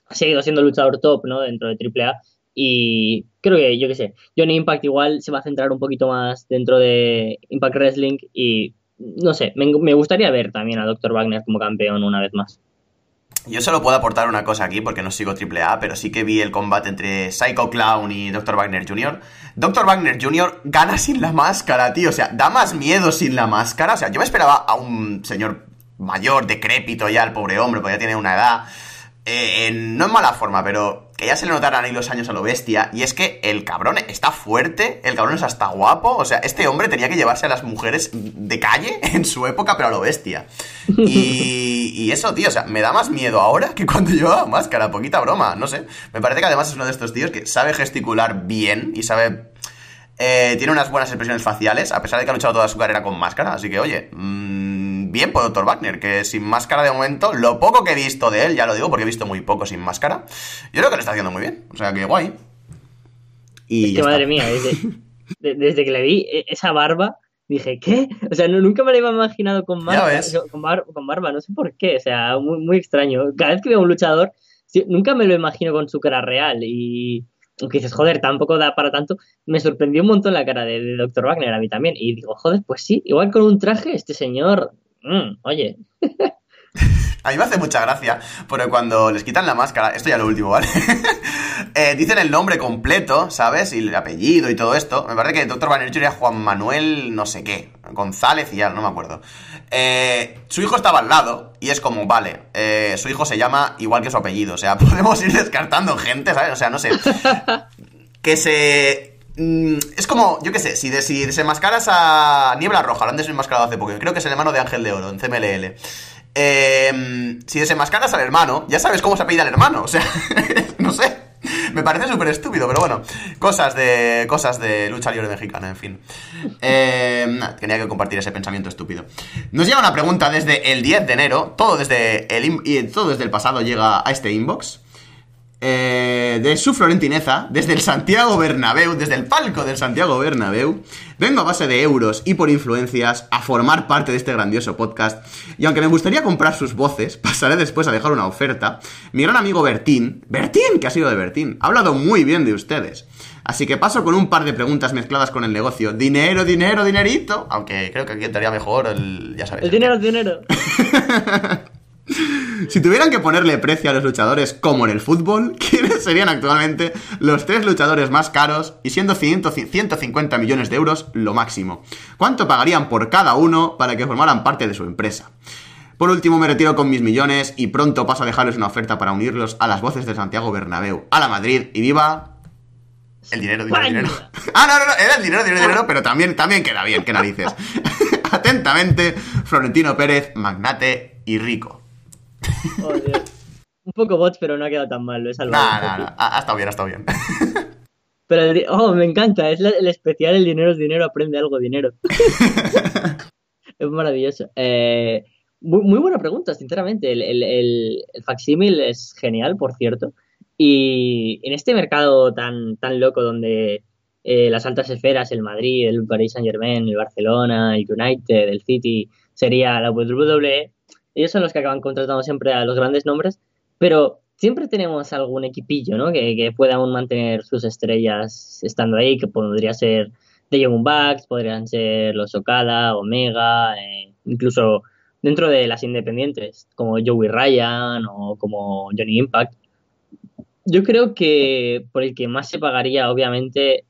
ha seguido siendo luchador top ¿no? dentro de AAA. Y creo que, yo qué sé, Johnny Impact igual se va a centrar un poquito más dentro de Impact Wrestling y no sé, me, gustaría ver también a Dr. Wagner como campeón una vez más. Yo solo puedo aportar una cosa aquí porque no sigo AAA, pero sí que vi el combate entre Psycho Clown y Dr. Wagner Jr. Dr. Wagner Jr. gana sin la máscara, tío. O sea, da más miedo sin la máscara. O sea, yo me esperaba a un señor mayor, decrépito ya, el pobre hombre, porque ya tiene una edad. Eh, no en mala forma, pero que ya se le notaran ahí los años a lo bestia. Y es que el cabrón está fuerte, el cabrón es hasta guapo. O sea, este hombre tenía que llevarse a las mujeres de calle en su época, pero a lo bestia. Y, eso, tío, o sea, me da más miedo ahora que cuando llevaba máscara, poquita broma, no sé. Me parece que además es uno de estos tíos que sabe gesticular bien y sabe eh, tiene unas buenas expresiones faciales, a pesar de que ha luchado toda su carrera con máscara. Así que, oye, mmm, bien por Dr. Wagner, que sin máscara de momento, lo poco que he visto de él, ya lo digo porque he visto muy poco sin máscara, yo creo que lo está haciendo muy bien. O sea, que guay. Y es que madre mía, desde, que le vi e, esa barba, dije, ¿qué? O sea, nunca me lo había imaginado con, con, barba, no sé por qué, o sea, muy, muy extraño. Cada vez que veo a un luchador, nunca me lo imagino con su cara real y aunque dices, joder, tampoco da para tanto, me sorprendió un montón la cara de, Dr. Wagner a mí también. Y digo, joder, pues sí, igual con un traje, este señor, mm, oye. A mí me hace mucha gracia, porque cuando les quitan la máscara, esto ya lo último, ¿vale? Eh, dicen el nombre completo, ¿sabes? Y el apellido y todo esto. Me parece que el Dr. Banner era Juan Manuel no sé qué, González y ya, no me acuerdo. Eh, su hijo estaba al lado y es como, vale, eh, su hijo se llama igual que su apellido, o sea, podemos ir descartando gente, ¿sabes? O sea, no sé. Que se mm, es como, yo qué sé, si, de, si a Niebla Roja, lo han desenmascarado hace poco, creo que es el hermano de Ángel de Oro en CMLL. Eh, si desenmascaras al hermano, ya sabes cómo se apellida el hermano. O sea, no sé. Me parece súper estúpido, pero bueno. Cosas de. Cosas de lucha libre mexicana, en fin. Eh, tenía que compartir ese pensamiento estúpido. Nos llega una pregunta desde el 10 de enero. Todo desde el, todo desde el pasado llega a este inbox. Eh, de su florentineza, desde el Santiago Bernabéu, desde el palco del Santiago Bernabéu, vengo a base de euros y por influencias a formar parte de este grandioso podcast. Y aunque me gustaría comprar sus voces, pasaré después a dejar una oferta. Mi gran amigo Bertín, Bertín, que ha sido de Bertín, ha hablado muy bien de ustedes. Así que paso con un par de preguntas mezcladas con el negocio. Dinero, dinero, dinerito. Aunque creo que aquí estaría mejor el. Ya sabes. El dinero, el dinero. Si tuvieran que ponerle precio a los luchadores como en el fútbol, ¿quiénes serían actualmente los tres luchadores más caros y siendo 150 millones de euros lo máximo? ¿Cuánto pagarían por cada uno para que formaran parte de su empresa? Por último, me retiro con mis millones y pronto paso a dejarles una oferta para unirlos a las voces de Santiago Bernabéu, a la Madrid y viva el dinero, dinero, dinero. Ah, no, no, no, era el dinero, dinero, dinero, pero también, también queda bien, qué narices. Atentamente, Florentino Pérez, magnate y rico. Un poco bots, pero no ha quedado tan mal, lo he salvado. ha estado bien, ha estado bien. Pero, oh, me encanta, es el especial El dinero es dinero, aprende algo, dinero. es maravilloso. Eh, muy, buena pregunta, sinceramente. El, el, el, facsímil es genial, por cierto. Y en este mercado tan, tan loco donde eh, las altas esferas, el Madrid, el Paris Saint Germain, el Barcelona, el United, el City, sería la WWE, ellos son los que acaban contratando siempre a los grandes nombres, pero siempre tenemos algún equipillo, ¿no? Que, que pueda aún mantener sus estrellas estando ahí, que podría ser The Young Bucks, podrían ser los Okada, Omega, eh, incluso dentro de las independientes, como Joey Ryan o como Johnny Impact. Yo creo que por el que más se pagaría, obviamente,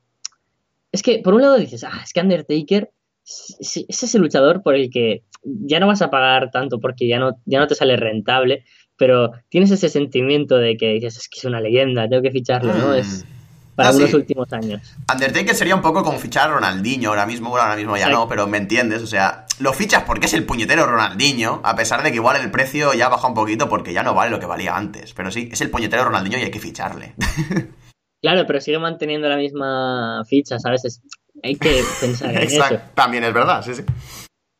es que por un lado dices, ah, es que Undertaker es ese luchador por el que ya no vas a pagar tanto porque ya no, ya no te sale rentable, pero tienes ese sentimiento de que dices, es que es una leyenda, tengo que ficharlo, ¿no? Es mm. para unos últimos años. Undertaker sería un poco como fichar a Ronaldinho ahora mismo, bueno, ahora mismo ya no, pero me entiendes, o sea, lo fichas porque es el puñetero Ronaldinho, a pesar de que igual el precio ya baja un poquito porque ya no vale lo que valía antes, pero sí, es el puñetero Ronaldinho y hay que ficharle. Claro, pero sigue manteniendo la misma ficha, ¿sabes? Hay que pensar en Exacto. eso. También es verdad, sí, sí.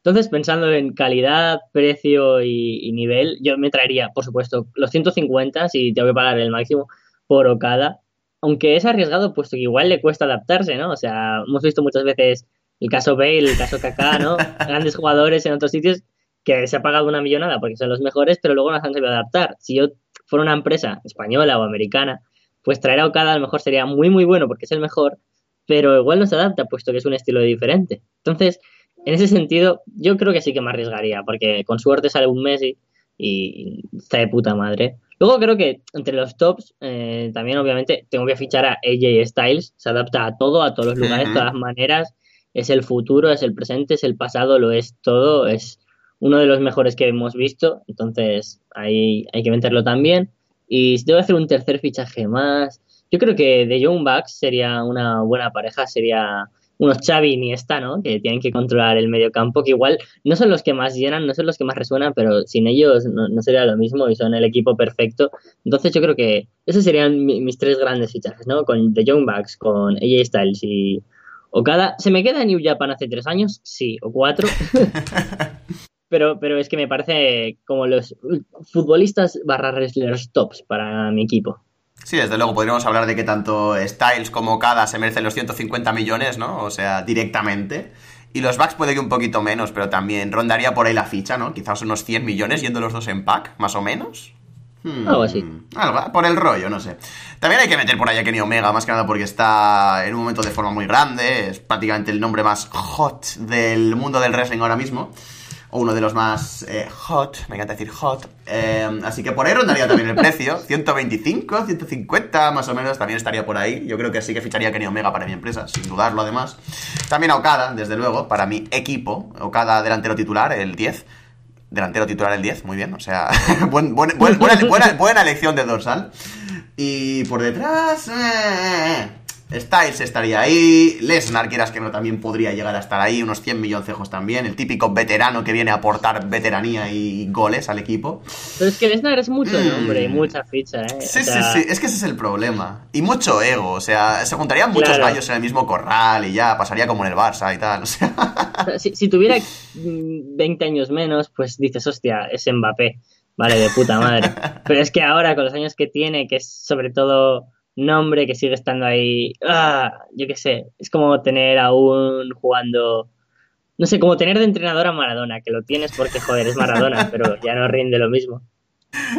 Entonces, pensando en calidad, precio y, nivel, yo me traería, por supuesto, los 150 si tengo que pagar el máximo por Okada, aunque es arriesgado, puesto que igual le cuesta adaptarse, ¿no? O sea, hemos visto muchas veces el caso Bale, el caso Kaká, ¿no? Grandes jugadores en otros sitios que se ha pagado una millonada porque son los mejores, pero luego no se han sabido adaptar. Si yo fuera una empresa española o americana, pues traer a Okada a lo mejor sería muy, muy bueno porque es el mejor, pero igual no se adapta puesto que es un estilo diferente. Entonces, en ese sentido, yo creo que sí que me arriesgaría, porque con suerte sale un Messi y está de puta madre. Luego creo que entre los tops, eh, también obviamente tengo que fichar a AJ Styles, se adapta a todo, a todos los lugares, de todas maneras, es el futuro, es el presente, es el pasado, lo es todo, es uno de los mejores que hemos visto, entonces ahí hay que meterlo también. Y si tengo que hacer un tercer fichaje más, yo creo que de Young Bucks sería una buena pareja, sería unos Xavi ni esta, ¿no? Que tienen que controlar el medio campo, que igual no son los que más llenan, no son los que más resuenan, pero sin ellos no, sería lo mismo y son el equipo perfecto. Entonces yo creo que esos serían mis tres grandes fichajes, ¿no? Con The Young Bucks, con AJ Styles y Okada. ¿Se me queda en New Japan hace tres años? Sí, o cuatro. pero, pero es que me parece como los futbolistas barra wrestlers tops para mi equipo. Sí, desde luego podríamos hablar de que tanto Styles como Kada se merecen los 150 millones, ¿no? O sea, directamente. Y los Bucks puede que un poquito menos, pero también rondaría por ahí la ficha, ¿no? Quizás unos 100 millones yendo los dos en pack, más o menos. Hmm, algo así. Algo, por el rollo, no sé. También hay que meter por ahí a Kenny Omega, más que nada porque está en un momento de forma muy grande. Es prácticamente el nombre más hot del mundo del wrestling ahora mismo uno de los más eh, hot, me encanta decir hot. Eh, así que por ahí rondaría también el precio, 125, 150 más o menos, también estaría por ahí. Yo creo que sí que ficharía Kenny Omega para mi empresa, sin dudarlo además. También a Okada, desde luego, para mi equipo. Okada delantero titular, el 10. Delantero titular el 10, muy bien, o sea, buena, buena, elección de dorsal. Y por detrás... Eh, Styles estaría ahí, Lesnar, quieras que no, también podría llegar a estar ahí, unos 100 milloncejos también, el típico veterano que viene a aportar veteranía y goles al equipo. Pero es que Lesnar es mucho mm. nombre y mucha ficha, ¿eh? Sí, sí, sí, es que ese es el problema. Y mucho ego, o sea, se juntarían muchos gallos en el mismo corral y ya pasaría como en el Barça y tal, o sea... Si, si tuviera 20 años menos, pues dices, hostia, es Mbappé, vale, de puta madre. Pero es que ahora, con los años que tiene, que es sobre todo nombre que sigue estando ahí. Ah, yo qué sé, es como tener aún jugando. No sé, como tener de entrenador a Maradona, que lo tienes porque, joder, es Maradona, pero ya no rinde lo mismo.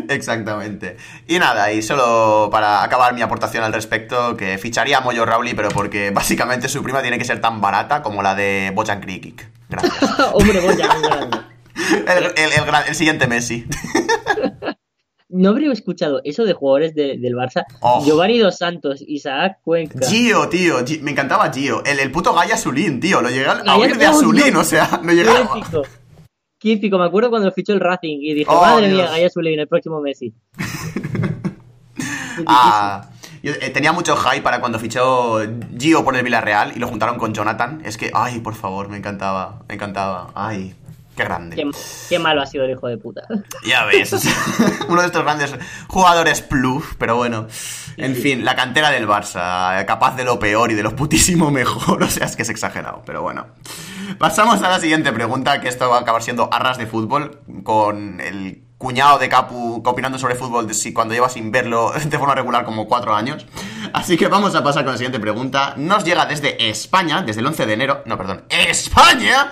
Exactamente. Y nada, y solo para acabar mi aportación al respecto, que ficharía a Moyo Rowley, pero porque básicamente su prima tiene que ser tan barata como la de Bojan Krikic. Gracias. Hombre, Bojan, el, el, el, siguiente Messi. No habría escuchado eso de jugadores del Barça. Oh. Giovanni Dos Santos, Isaac Cuenca. Gio, tío, me encantaba Gio. El, el puto Gaya Azulín, tío. Lo llegué a oír de Azulín, o sea, no llegaba. Qué me acuerdo cuando fichó el Racing y dije, oh, madre mía, Gaya Azulín, el próximo Messi. ah. Eh, tenía mucho hype para cuando fichó Gio por el Villarreal y lo juntaron con Jonathan. Es que, ay, por favor, me encantaba, me encantaba. Ay, Qué grande. Qué, malo ha sido el hijo de puta. Ya ves, uno de estos grandes jugadores plus, pero bueno. En fin, la cantera del Barça, capaz de lo peor y de lo putísimo mejor. O sea, es que es exagerado, pero bueno. Pasamos a la siguiente pregunta, que esto va a acabar siendo arras de fútbol, con el cuñado de Capu opinando sobre fútbol si cuando lleva sin verlo de forma regular como cuatro años. Así que vamos a pasar con la siguiente pregunta. Nos llega desde España, desde el 11 de enero. No, perdón, España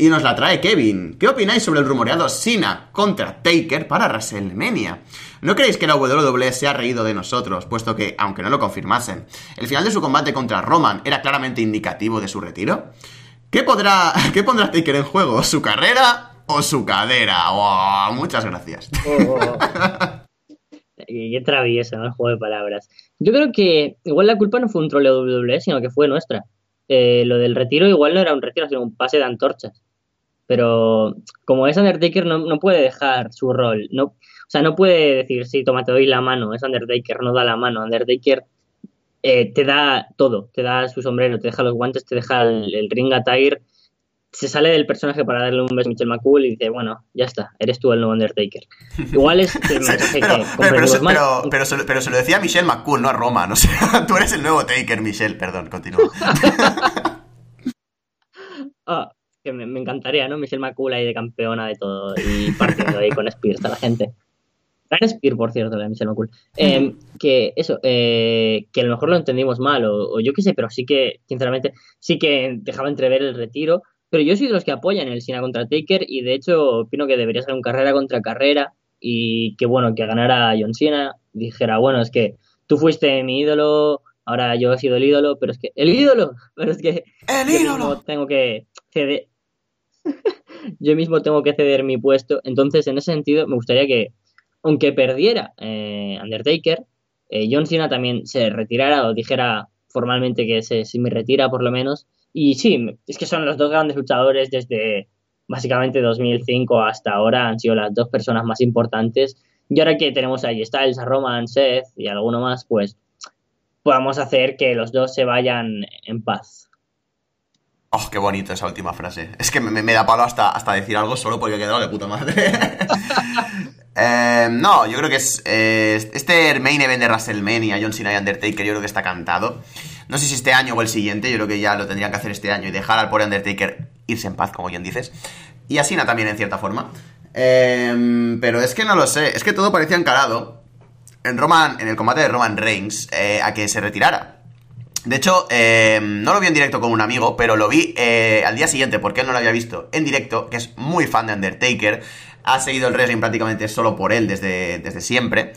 y nos la trae Kevin. ¿Qué opináis sobre el rumoreado Sina contra Taker para WrestleMania? ¿No creéis que la WWE se ha reído de nosotros, puesto que, aunque no lo confirmasen, el final de su combate contra Roman era claramente indicativo de su retiro? ¿Qué, podrá, ¿Qué pondrá Taker en juego? ¿Su carrera o su cadera? muchas gracias. Oh, oh, oh. Qué travieso, ¿no? El juego de palabras. Yo creo que igual la culpa no fue un troleo de WWE, sino que fue nuestra. Eh, lo del retiro igual no era un retiro, sino un pase de antorchas pero como es Undertaker no, no puede dejar su rol, no, o sea, no puede decir, sí, toma, te doy la mano, es Undertaker, no da la mano, Undertaker eh, te da todo, te da su sombrero, te deja los guantes, te deja el, ring attire, se sale del personaje para darle un beso a Michelle McCool y dice, bueno, ya está, eres tú el nuevo Undertaker. Igual es el mensaje pero, que pero, pero, pero, se, pero, se, lo decía a Michelle McCool, no a Roma, no sé, tú eres el nuevo Taker, Michelle, perdón, continúa. ah, que me, encantaría, ¿no? Michelle McCool ahí de campeona de todo y partiendo ahí con Spears a la gente. Gran Spear, por cierto, la Michelle McCool. Em, que eso, eh, que a lo mejor lo entendimos mal, o, yo qué sé, pero sí que, sinceramente, sí que dejaba entrever el retiro. Pero yo soy de los que apoyan el Sina contra Taker y de hecho opino que debería ser un carrera contra carrera y que bueno, que ganara John Cena, dijera, bueno, es que tú fuiste mi ídolo, ahora yo he sido el ídolo, pero es que, el ídolo, pero es que... El ídolo. Tengo que ceder, yo mismo tengo que ceder mi puesto. Entonces, en ese sentido, me gustaría que, aunque perdiera eh, Undertaker, eh, John Cena también se retirara o dijera formalmente que se, me retira por lo menos. Y sí, es que son los dos grandes luchadores desde básicamente 2005 hasta ahora, han sido las dos personas más importantes. Y ahora que tenemos ahí Styles, a Roman, Seth y alguno más, pues podamos hacer que los dos se vayan en paz. Oh, qué bonito esa última frase. Es que me, da palo hasta, hasta decir algo solo porque he quedado de puta madre. Eh, no, yo creo que es. Eh, este main event de WrestleMania, John Cena y Undertaker, yo creo que está cantado. No sé si este año o el siguiente, yo creo que ya lo tendrían que hacer este año y dejar al pobre Undertaker irse en paz, como bien dices. Y a Cena también, en cierta forma. Eh, pero es que no lo sé, es que todo parecía encarado en Roman, en el combate de Roman Reigns, a que se retirara. De hecho, eh, no lo vi en directo con un amigo, pero lo vi eh, al día siguiente porque él no lo había visto en directo, que es muy fan de Undertaker, ha seguido el wrestling prácticamente solo por él desde, desde siempre.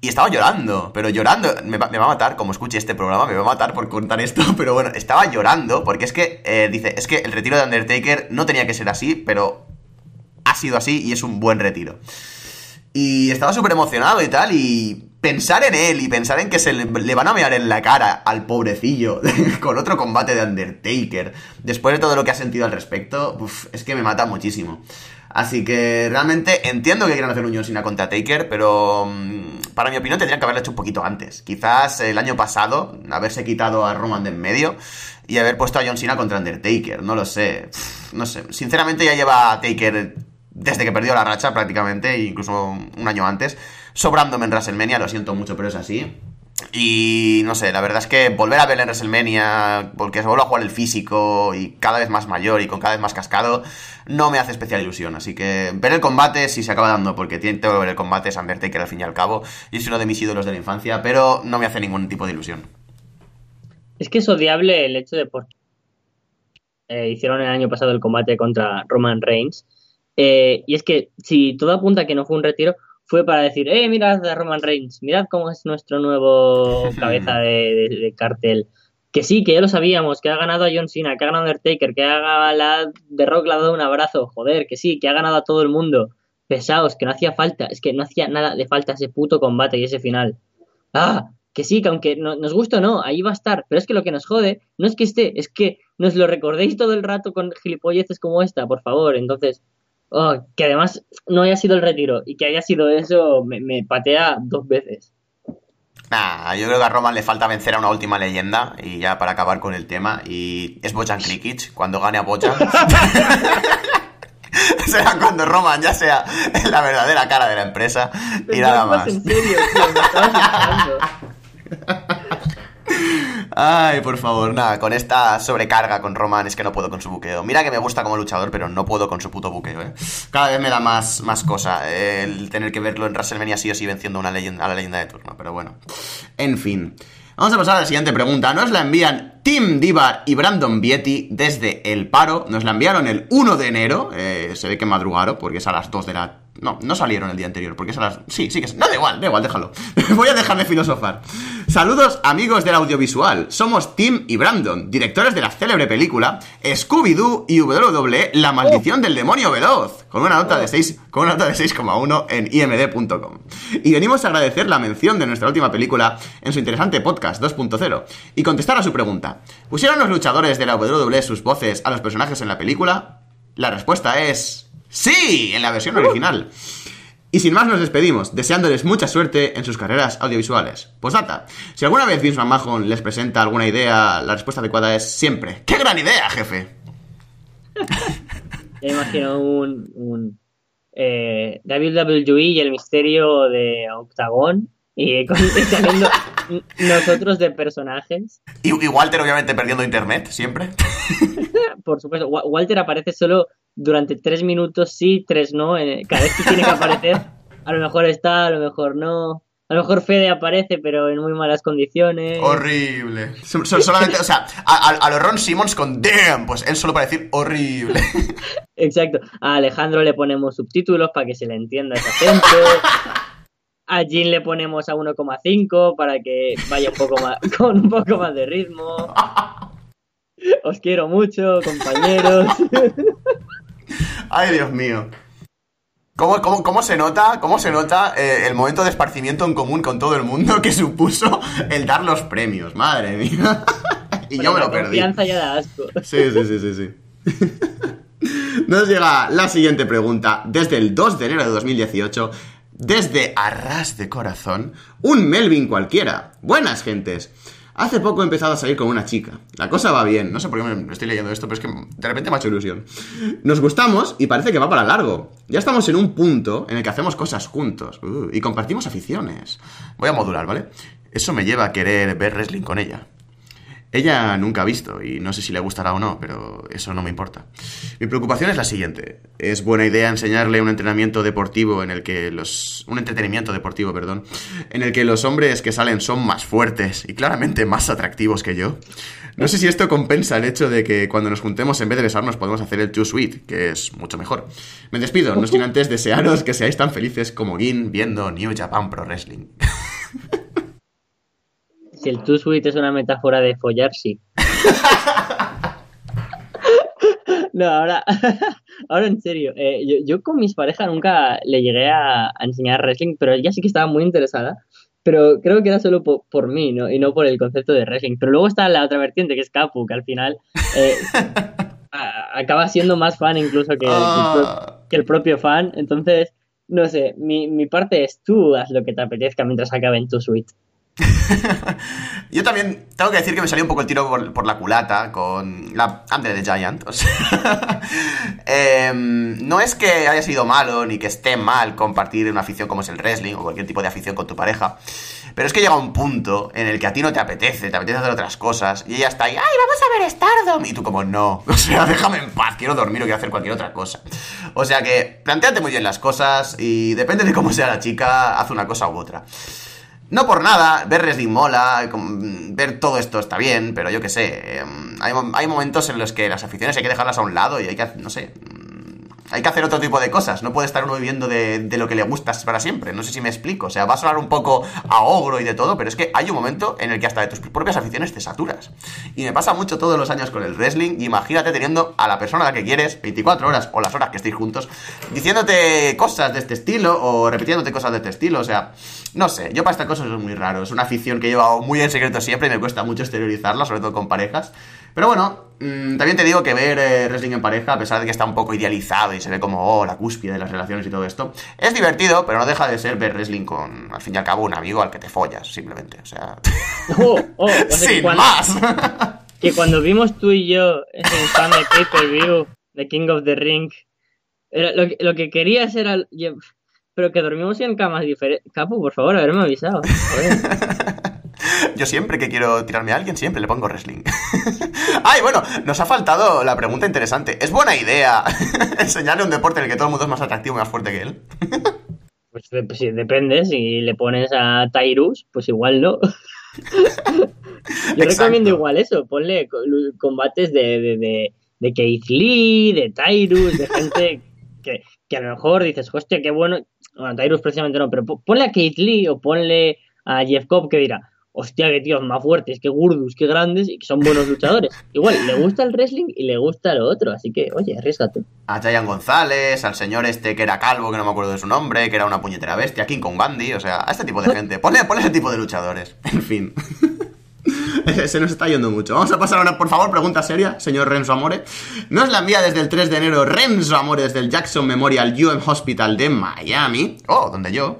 Y estaba llorando, pero llorando, me va, a matar, como escuche este programa, me va a matar por contar esto, pero bueno, estaba llorando porque es que, eh, dice, es que el retiro de Undertaker no tenía que ser así, pero ha sido así y es un buen retiro. Y estaba súper emocionado y tal, y pensar en él y pensar en que se le, van a mear en la cara al pobrecillo con otro combate de Undertaker, después de todo lo que ha sentido al respecto, es que me mata muchísimo. Así que realmente entiendo que quieran hacer un John Cena contra Taker, pero mm, para mi opinión tendrían que haberlo hecho un poquito antes. Quizás el año pasado, haberse quitado a Roman de en medio y haber puesto a John Cena contra Undertaker, no lo sé. no sé, sinceramente ya lleva Taker desde que perdió la racha prácticamente, incluso un año antes sobrándome en WrestleMania, lo siento mucho, pero es así. Y no sé, la verdad es que volver a ver en WrestleMania, porque se vuelve a jugar el físico y cada vez más mayor y con cada vez más cascado, no me hace especial ilusión. Así que ver el combate si se acaba dando, porque tengo que ver el combate, es Undertaker al fin y al cabo, y es uno de mis ídolos de la infancia, pero no me hace ningún tipo de ilusión. Es que es odiable el hecho de por eh, hicieron el año pasado el combate contra Roman Reigns. Eh, y es que si todo apunta a que no fue un retiro, fue para decir, eh, mirad a Roman Reigns, mirad cómo es nuestro nuevo cabeza de, cartel. Que sí, que ya lo sabíamos, que ha ganado a John Cena, que ha ganado a Undertaker, que ha la de Rock le ha dado un abrazo, joder, que sí, que ha ganado a todo el mundo. Pesaos, que no hacía falta, es que no hacía nada de falta ese puto combate y ese final. Ah, que sí, que aunque no, nos guste o no, ahí va a estar, pero es que lo que nos jode no es que esté, es que nos lo recordéis todo el rato con gilipolleces como esta, por favor, entonces Oh, que además no haya sido el retiro y que haya sido eso me, patea dos veces. Nah, yo creo que a Roman le falta vencer a una última leyenda y ya para acabar con el tema y es Bojan Krikic cuando gane a Bojan será cuando Roman ya sea la verdadera cara de la empresa y nada más. En serio, tío, me estabas Ay, por favor, nada, con esta sobrecarga con Roman es que no puedo con su buqueo. Mira que me gusta como luchador, pero no puedo con su puto buqueo, ¿eh? Cada vez me da más, más cosa el tener que verlo en WrestleMania sí o sí venciendo una leyenda, a la leyenda de turno, pero bueno. En fin. Vamos a pasar a la siguiente pregunta. Nos la envían Tim Diva y Brandon Vietti desde El Paro. Nos la enviaron el 1 de enero. Eh, se ve que madrugaron porque es a las 2 de la no, no salieron el día anterior, porque es a las... Sí, sí que... No, da igual, da igual, déjalo. Voy a dejar de filosofar. Saludos, amigos del audiovisual. Somos Tim y Brandon, directores de la célebre película Scooby-Doo y WWE La maldición del demonio veloz, con una nota de 6, con una nota de 6,1 en imd.com. Y venimos a agradecer la mención de nuestra última película en su interesante podcast 2.0 y contestar a su pregunta. ¿Pusieron los luchadores de la WWE sus voces a los personajes en la película? La respuesta es... Sí, en la versión original. Y sin más nos despedimos, deseándoles mucha suerte en sus carreras audiovisuales. Pues data, si alguna vez Vince McMahon les presenta alguna idea, la respuesta adecuada es siempre ¡Qué gran idea, jefe! Me imagino un, un eh, WWE y el misterio de Octagón y saliendo nosotros de personajes. Y, y Walter obviamente perdiendo internet, siempre. Por supuesto, Walter aparece solo durante tres minutos sí, tres no. Cada vez que tiene que aparecer, a lo mejor está, a lo mejor no. A lo mejor Fede aparece, pero en muy malas condiciones. Horrible. Solamente, o sea, a, a, los Ron Simmons con damn, pues él solo para decir horrible. Exacto. A Alejandro le ponemos subtítulos para que se le entienda ese acento. A Jin le ponemos a 1,5 para que vaya un poco más, con un poco más de ritmo. Os quiero mucho, compañeros. Ay, Dios mío. ¿Cómo, cómo, se nota, cómo se nota eh, el momento de esparcimiento en común con todo el mundo que supuso el dar los premios? Madre mía. y yo me lo perdí. confianza ya da asco. Sí, sí, sí, sí, sí. Nos llega la siguiente pregunta. Desde el 2 de enero de 2018, desde Arras de Corazón, un Melvin cualquiera. Buenas gentes. Hace poco he empezado a salir con una chica. La cosa va bien. No sé por qué me estoy leyendo esto, pero es que de repente me ha hecho ilusión. Nos gustamos y parece que va para largo. Ya estamos en un punto en el que hacemos cosas juntos uh, y compartimos aficiones. Voy a modular, ¿vale? Eso me lleva a querer ver wrestling con ella. Ella nunca ha visto y no sé si le gustará o no, pero eso no me importa. Mi preocupación es la siguiente. Es buena idea enseñarle un entrenamiento deportivo en el que los un entretenimiento deportivo, perdón, en el que los hombres que salen son más fuertes y claramente más atractivos que yo. No sé si esto compensa el hecho de que cuando nos juntemos en vez de besarnos podemos hacer el too sweet, que es mucho mejor. Me despido, no sin antes desearos que seáis tan felices como Gin viendo New Japan Pro Wrestling. Si el too sweet es una metáfora de follar, sí. no, ahora, ahora en serio. Eh, yo, con mis parejas nunca le llegué a, enseñar wrestling, pero ella sí que estaba muy interesada. Pero creo que era solo por, mí ¿no? y no por el concepto de wrestling. Pero luego está la otra vertiente, que es Capu, que al final eh, acaba siendo más fan incluso que, ah. que, el propio fan. Entonces, no sé, mi, mi parte es tú haz lo que te apetezca mientras acabe en tu suite. Yo también tengo que decir que me salió un poco el tiro por, la culata con la Andre the Giant. Em, no es que haya sido malo ni que esté mal compartir una afición como es el wrestling o cualquier tipo de afición con tu pareja. Pero es que llega un punto en el que a ti no te apetece, te apetece hacer otras cosas. Y ella está ahí, ¡ay, vamos a ver Stardom! Y tú como, no. O sea, déjame en paz, quiero dormir o quiero hacer cualquier otra cosa. O sea que, planteate muy bien las cosas y depende de cómo sea la chica, haz una cosa u otra. No por nada, ver Wrestling mola, ver todo esto está bien, pero yo qué sé, em, hay, momentos en los que las aficiones hay que dejarlas a un lado y hay que, no sé, hay que hacer otro tipo de cosas. No puede estar uno viviendo de, de, lo que le gusta para siempre. No sé si me explico. O sea, va a sonar un poco a ogro y de todo, pero es que hay un momento en el que hasta de tus propias aficiones te saturas. Y me pasa mucho todos los años con el wrestling. Y imagínate teniendo a la persona a la que quieres 24 horas o las horas que estéis juntos, diciéndote cosas de este estilo o repitiéndote cosas de este estilo. O sea, no sé. Yo para estas cosas es muy raro. Es una afición que he llevado muy en secreto siempre y me cuesta mucho exteriorizarla, sobre todo con parejas. Pero bueno, mm, también te digo que ver eh, wrestling en pareja, a pesar de que está un poco idealizado y se ve como, oh, la cúspide de las relaciones y todo esto, es divertido, pero no deja de ser ver wrestling con, al fin y al cabo, un amigo al que te follas, simplemente. O sea. Oh, oh, Sin más. que cuando vimos tú y yo ese infame pay-per-view de King of the Ring, lo, que querías era... Pero que dormimos en camas diferentes. Capo, por favor, haberme avisado. Yo siempre que quiero tirarme a alguien, siempre le pongo wrestling. Ay, bueno, nos ha faltado la pregunta interesante. ¿Es buena idea enseñarle un deporte en el que todo el mundo es más atractivo y más fuerte que él? pues, pues depende, si le pones a Tyrus, pues igual no. Yo recomiendo igual eso, ponle combates de, de, de, de Keith Lee, de Tyrus, de gente que, que a lo mejor dices, hostia, qué bueno. Bueno, Tyrus precisamente no, pero ponle a Keith Lee o ponle a Jeff Cobb que dirá, hostia, qué tíos más fuertes, qué gurdus, qué grandes y que son buenos luchadores. Igual, le gusta el wrestling y le gusta lo otro, así que, oye, arriesgate. A Jayan González, al señor este que era calvo, que no me acuerdo de su nombre, que era una puñetera bestia, King Kong Bandy, o sea, a este tipo de gente. Ponle, ponle ese tipo de luchadores. En fin. Se nos está yendo mucho. Vamos a pasar a una, por favor, pregunta seria, señor Renzo Amore. Nos la envía desde el 3 de enero Renzo Amore desde el Jackson Memorial UM Hospital de Miami. Oh, donde yo.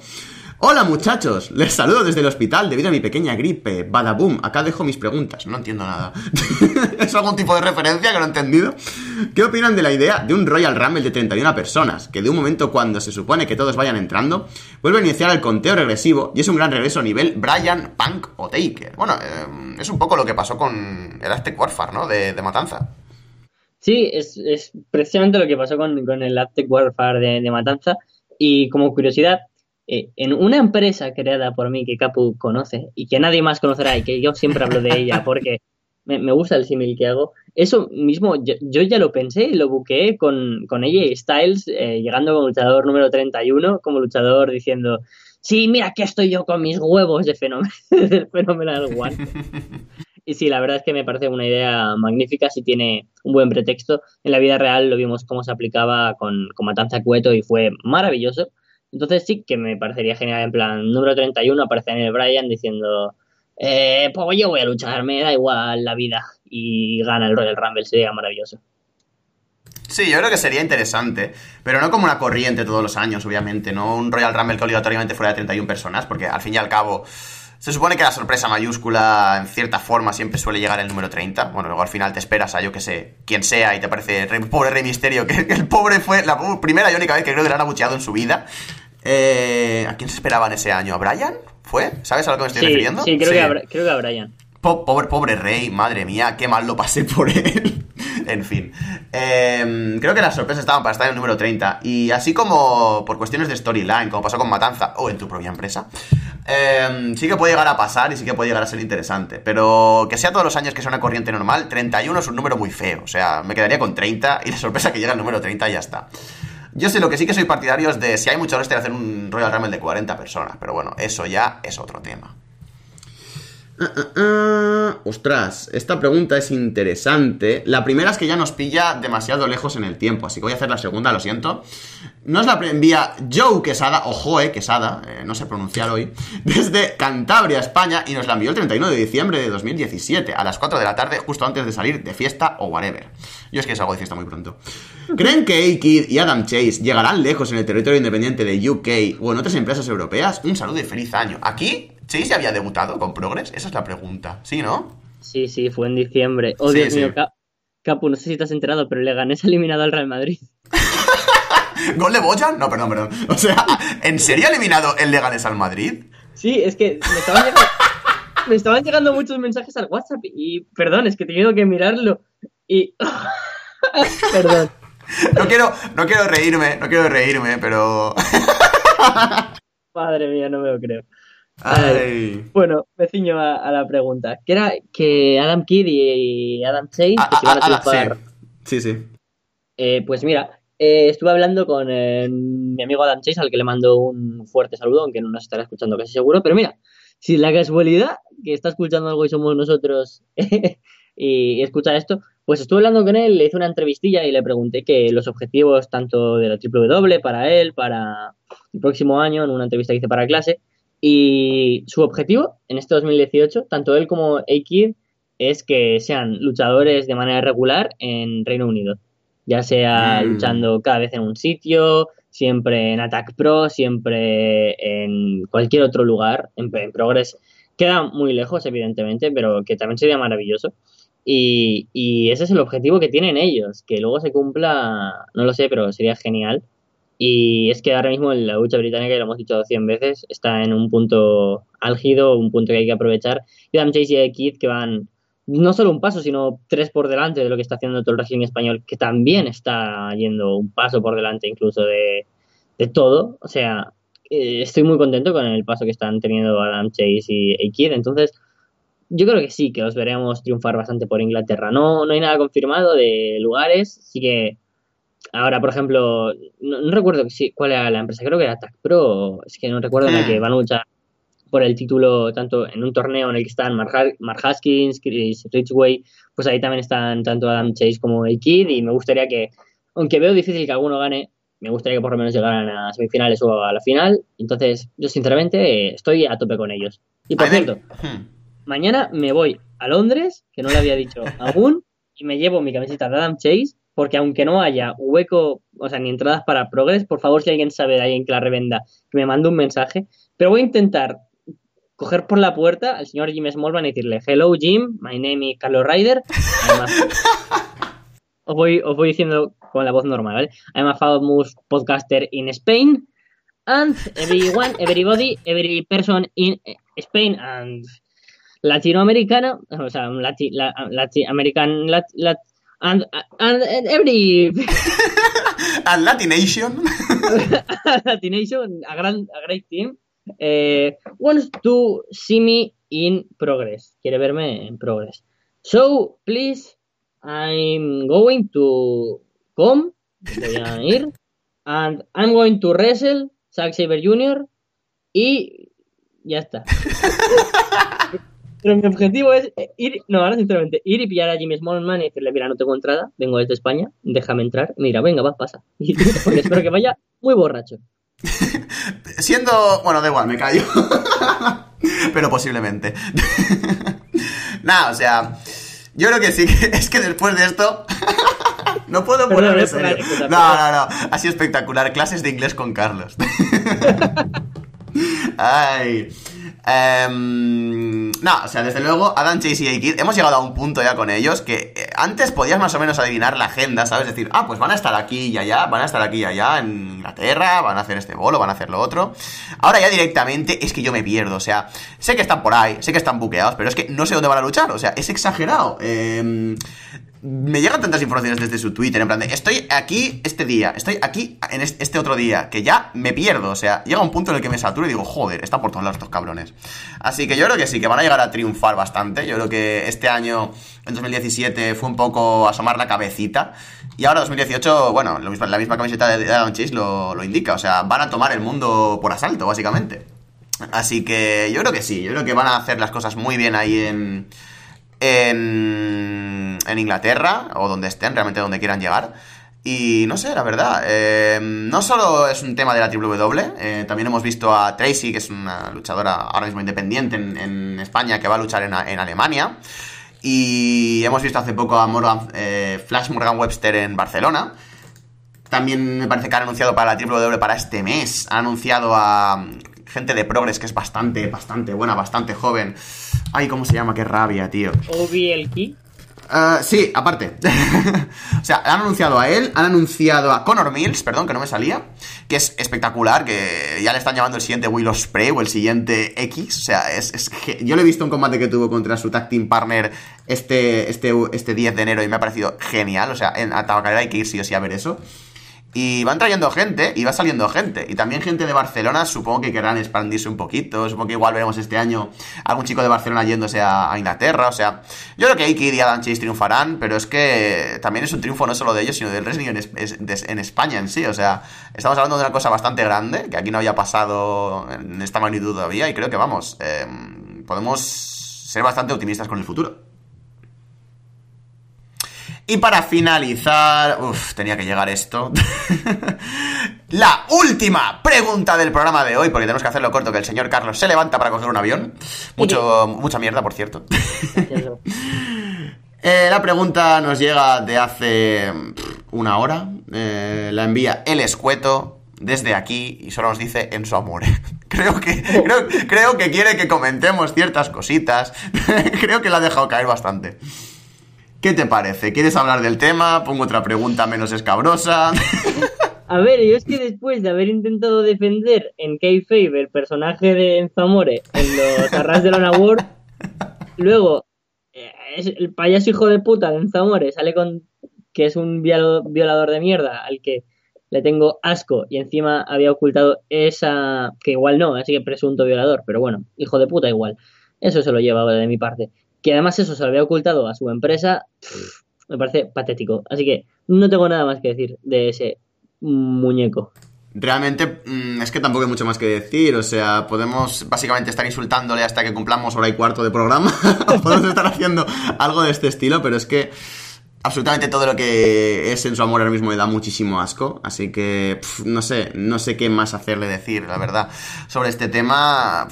Hola muchachos, les saludo desde el hospital debido a mi pequeña gripe. Badaboom, acá dejo mis preguntas. No entiendo nada. ¿Es algún tipo de referencia que no he entendido? ¿Qué opinan de la idea de un Royal Rumble de 31 personas? Que de un momento cuando se supone que todos vayan entrando, vuelve a iniciar el conteo regresivo y es un gran regreso a nivel Brian, Punk o Taker. Bueno, eh, es un poco lo que pasó con el Aztec Warfare, ¿no? De, Matanza. Sí, es, precisamente lo que pasó con, el Aztec Warfare de Matanza. Y como curiosidad, eh, en una empresa creada por mí que Capu conoce y que nadie más conocerá y que yo siempre hablo de ella porque me, gusta el símil que hago, eso mismo yo, ya lo pensé lo buqueé con, con ella y Styles eh, llegando como luchador número 31, como luchador diciendo, sí, mira, aquí estoy yo con mis huevos de Phenomenal One. Y sí, la verdad es que me parece una idea magnífica si tiene un buen pretexto. En la vida real lo vimos cómo se aplicaba con, con Matanza Cueto y fue maravilloso. Entonces sí que me parecería genial, en plan, número 31 aparece en el Brian diciendo, eh, pues yo voy a luchar, me da igual la vida. Y gana el Royal Rumble, sería maravilloso. Sí, yo creo que sería interesante, pero no como una corriente todos los años, obviamente, no un Royal Rumble que obligatoriamente fuera de 31 personas, porque al fin y al cabo se supone que la sorpresa mayúscula en cierta forma siempre suele llegar el número 30. Bueno, luego al final te esperas a yo que sé, quien sea y te parece pobre Rey Misterio, que, el pobre fue la primera y única vez que creo que le han abucheado en su vida. Eh, ¿A quién se esperaba en ese año? ¿A Brian? ¿Fue? ¿Sabes a lo que me estoy refiriendo? Sí, creo, Que a, creo que a Brian. Pobre, pobre rey, madre mía, qué mal lo pasé por él. en fin. Em, creo que las sorpresas estaban para estar en el número 30. Y así como por cuestiones de storyline, como pasó con Matanza o en tu propia empresa, em, sí que puede llegar a pasar y sí que puede llegar a ser interesante. Pero que sea todos los años que sea una corriente normal, 31 es un número muy feo. O sea, me quedaría con 30 y la sorpresa que llega al número 30 ya está. Yo sé lo que sí que soy partidario es de si hay mucho de hacer un Royal Rumble de 40 personas, pero bueno, eso ya es otro tema. Ah, ah, ah. Ostras, esta pregunta es interesante. La primera es que ya nos pilla demasiado lejos en el tiempo, así que voy a hacer la segunda, lo siento. Nos la envía Joe Quesada, o Joe Quesada, eh, no sé pronunciar hoy, desde Cantabria, España, y nos la envió el 31 de diciembre de 2017, a las 4 de la tarde, justo antes de salir de fiesta o whatever. Yo es que salgo de fiesta muy pronto. ¿Creen que A-Kid y Adam Chase llegarán lejos en el territorio independiente de UK o en otras empresas europeas? Un saludo y feliz año. Aquí ¿Sí se había debutado con Progress? Esa es la pregunta. ¿Sí, no? Sí, sí, fue en diciembre. Oh, Dios mío, Capu, no sé si te has enterado, pero le se eliminado al Real Madrid. ¿Gol de Bojan? No, perdón, perdón. O sea, ¿en serio ha eliminado el Leganés al Madrid? Sí, es que me estaban, llegando, me estaban llegando muchos mensajes al WhatsApp y, perdón, es que he tenido que mirarlo y... perdón. No quiero, no quiero reírme, no quiero reírme, pero... Madre mía, no me lo creo. Bueno, me ciño a, la pregunta. Que era que Adam Kidd y Adam Chase ah, iban a, ah, Sí, sí. Eh, pues mira, eh, estuve hablando con eh, mi amigo Adam Chase, al que le mando un fuerte saludo, aunque no nos estará escuchando casi seguro. Pero mira, si la casualidad que está escuchando algo y somos nosotros y, escucha esto, pues estuve hablando con él, le hice una entrevistilla y le pregunté que los objetivos tanto de la W para él, para el próximo año, en una entrevista que hice para clase, y su objetivo en este 2018, tanto él como A-Kid, es que sean luchadores de manera regular en Reino Unido. Ya sea mm. luchando cada vez en un sitio, siempre en Attack Pro, siempre en cualquier otro lugar, en, Progress. Queda muy lejos, evidentemente, pero que también sería maravilloso. y, y, ese es el objetivo que tienen ellos. Que luego se cumpla, no lo sé, pero sería genial. Y es que ahora mismo la lucha británica, ya lo hemos dicho 100 veces, está en un punto álgido, un punto que hay que aprovechar. Y Adam Chase y Keith que van no solo un paso, sino tres por delante de lo que está haciendo todo el régimen español, que también está yendo un paso por delante incluso de, de todo. O sea, eh, estoy muy contento con el paso que están teniendo Adam Chase y Aikid. Entonces, yo creo que sí, que los veremos triunfar bastante por Inglaterra. No, no hay nada confirmado de lugares, sí que ahora, por ejemplo, no, recuerdo cuál era la empresa, creo que era TAC Pro, es que no recuerdo en la que van a luchar por el título tanto en un torneo en el que están Mark, Haskins, Chris Ridgway, pues ahí también están tanto Adam Chase como Aikid y me gustaría que, aunque veo difícil que alguno gane, me gustaría que por lo menos llegaran a semifinales o a la final. Entonces, yo sinceramente estoy a tope con ellos. Y por cierto, hmm. mañana me voy a Londres, que no le había dicho aún, y me llevo mi camiseta de Adam Chase, porque aunque no haya hueco, o sea, ni entradas para Progress, por favor, si alguien sabe de alguien que la revenda, que me mande un mensaje. Pero voy a intentar coger por la puerta al señor Jim Smallman y decirle, hello Jim, my name is Carlos Ryder. os, voy, os voy diciendo con la voz normal, ¿vale? I'm a famous podcaster in Spain and everyone, everybody, every person in Spain and Latinoamericana, o sea, Lati, la, American, lat, and, and, every... and Latination. Latination, a, gran, a great team. Eh, wants to see me in progress. Quiere verme en progress. So, please, I'm going to come, voy a ir, and I'm going to wrestle Zack Saber Jr. y ya está. Pero mi objetivo es ir, no, ahora sinceramente, ir y pillar a Jimmy Smallman y decirle, mira, no tengo entrada, vengo desde España, déjame entrar. Mira, venga, va, pasa. Porque espero que vaya muy borracho. Siendo, bueno, da igual, me callo. Pero posiblemente. Nada, o sea, yo creo que sí, es que después de esto... No puedo ponerme serio. No, no, no. Ha sido espectacular. Clases de inglés con Carlos. Ay. Em, no, o sea, desde luego, Adam Chase y Aikid, hemos llegado a un punto ya con ellos que eh, antes podías más o menos adivinar la agenda, ¿sabes? Decir, ah, pues van a estar aquí y allá, van a estar aquí y allá en Inglaterra, van a hacer este bolo, van a hacer lo otro. Ahora ya directamente es que yo me pierdo, o sea, sé que están por ahí, sé que están buqueados, pero es que no sé dónde van a luchar, o sea, es exagerado. Eh, me llegan tantas informaciones desde su Twitter, en plan de, estoy aquí este día, estoy aquí en este otro día, que ya me pierdo, o sea, llega un punto en el que me saturo y digo, joder, está por todos lados estos cabrones. Así que yo creo que sí, que van a llegar a triunfar bastante, yo creo que este año, en 2017, fue un poco asomar la cabecita, y ahora 2018, bueno, la misma camiseta de Adam Chase lo, lo indica, o sea, van a tomar el mundo por asalto, básicamente. Así que yo creo que sí, yo creo que van a hacer las cosas muy bien ahí en en, en Inglaterra o donde estén, realmente donde quieran llegar. Y no sé, la verdad, eh, no solo es un tema de la WWE, eh, también hemos visto a Tracy, que es una luchadora ahora mismo independiente en, España, que va a luchar en, Alemania. Y hemos visto hace poco a Morgan, eh, Flash Morgan Webster en Barcelona. También me parece que han anunciado para la WWE para este mes. Han anunciado a gente de Progress que es bastante, bastante buena, bastante joven. Ay, ¿cómo se llama? Qué rabia, tío. ¿OBLK? Uh, sí, aparte. o sea, han anunciado a él, han anunciado a Connor Mills, perdón, que no me salía, que es espectacular, que ya le están llamando el siguiente Willow Spray o el siguiente X. O sea, es, yo le he visto un combate que tuvo contra su tag team partner este, este, este 10 de enero y me ha parecido genial. O sea, en a Tabacalera hay que ir sí o sí a ver eso. Y van trayendo gente y va saliendo gente. Y también gente de Barcelona, supongo que querrán expandirse un poquito. Supongo que igual veremos este año algún chico de Barcelona yéndose a, Inglaterra. O sea, yo creo que Iki y Adam Chase triunfarán, pero es que también es un triunfo no solo de ellos, sino del wrestling en, España en sí. O sea, estamos hablando de una cosa bastante grande, que aquí no había pasado en esta magnitud todavía. Y creo que vamos, eh, podemos ser bastante optimistas con el futuro. Y para finalizar, uff, tenía que llegar esto. la última pregunta del programa de hoy, porque tenemos que hacerlo corto, que el señor Carlos se levanta para coger un avión. Mucho, mucha mierda, por cierto. Eh, la pregunta nos llega de hace una hora. Eh, la envía el escueto desde aquí y solo nos dice en su amor. creo, que, creo, creo que quiere que comentemos ciertas cositas. creo que la ha dejado caer bastante. ¿Qué te parece? ¿Quieres hablar del tema? Pongo otra pregunta menos escabrosa. A ver, yo es que después de haber intentado defender en Kayfabe el personaje de Enzamore en los Arras de la World, luego eh, el payaso hijo de puta de Enzamore sale con que es un violador de mierda al que le tengo asco y encima había ocultado esa, que igual no, así que presunto violador, pero bueno, hijo de puta igual. Eso se lo llevaba de mi parte. Que además eso se lo había ocultado a su empresa, me parece patético. Así que no tengo nada más que decir de ese muñeco. Realmente mm, es que tampoco hay mucho más que decir, o sea, podemos básicamente estar insultándole hasta que cumplamos hora y cuarto de programa, podemos estar haciendo algo de este estilo, pero es que absolutamente todo lo que es en su amor ahora mismo me da muchísimo asco, así que no sé, no sé qué más hacerle decir, la verdad, sobre este tema.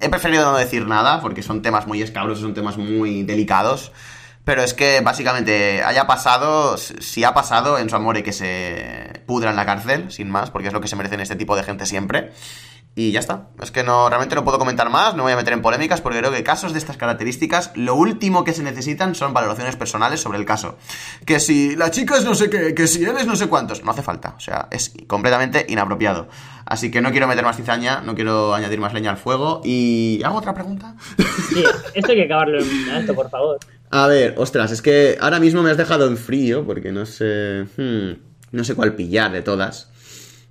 He preferido no decir nada porque son temas muy escabrosos, son temas muy delicados. Pero es que básicamente haya pasado, si ha pasado en su amor y que se pudra en la cárcel, sin más, porque es lo que se merecen este tipo de gente siempre. Y ya está. Es que no, realmente no puedo comentar más, no voy a meter en polémicas, porque creo que casos de estas características, lo último que se necesitan son valoraciones personales sobre el caso. Que si la chica es no sé qué, que si él es no sé cuántos, no hace falta. O sea, es completamente inapropiado. Así que no quiero meter más cizaña, no quiero añadir más leña al fuego. ¿Y hago otra pregunta? Sí, esto hay que acabarlo en alto, por favor. A ver, ostras, es que ahora mismo me has dejado en frío, porque no sé. Hmm, no sé cuál pillar de todas.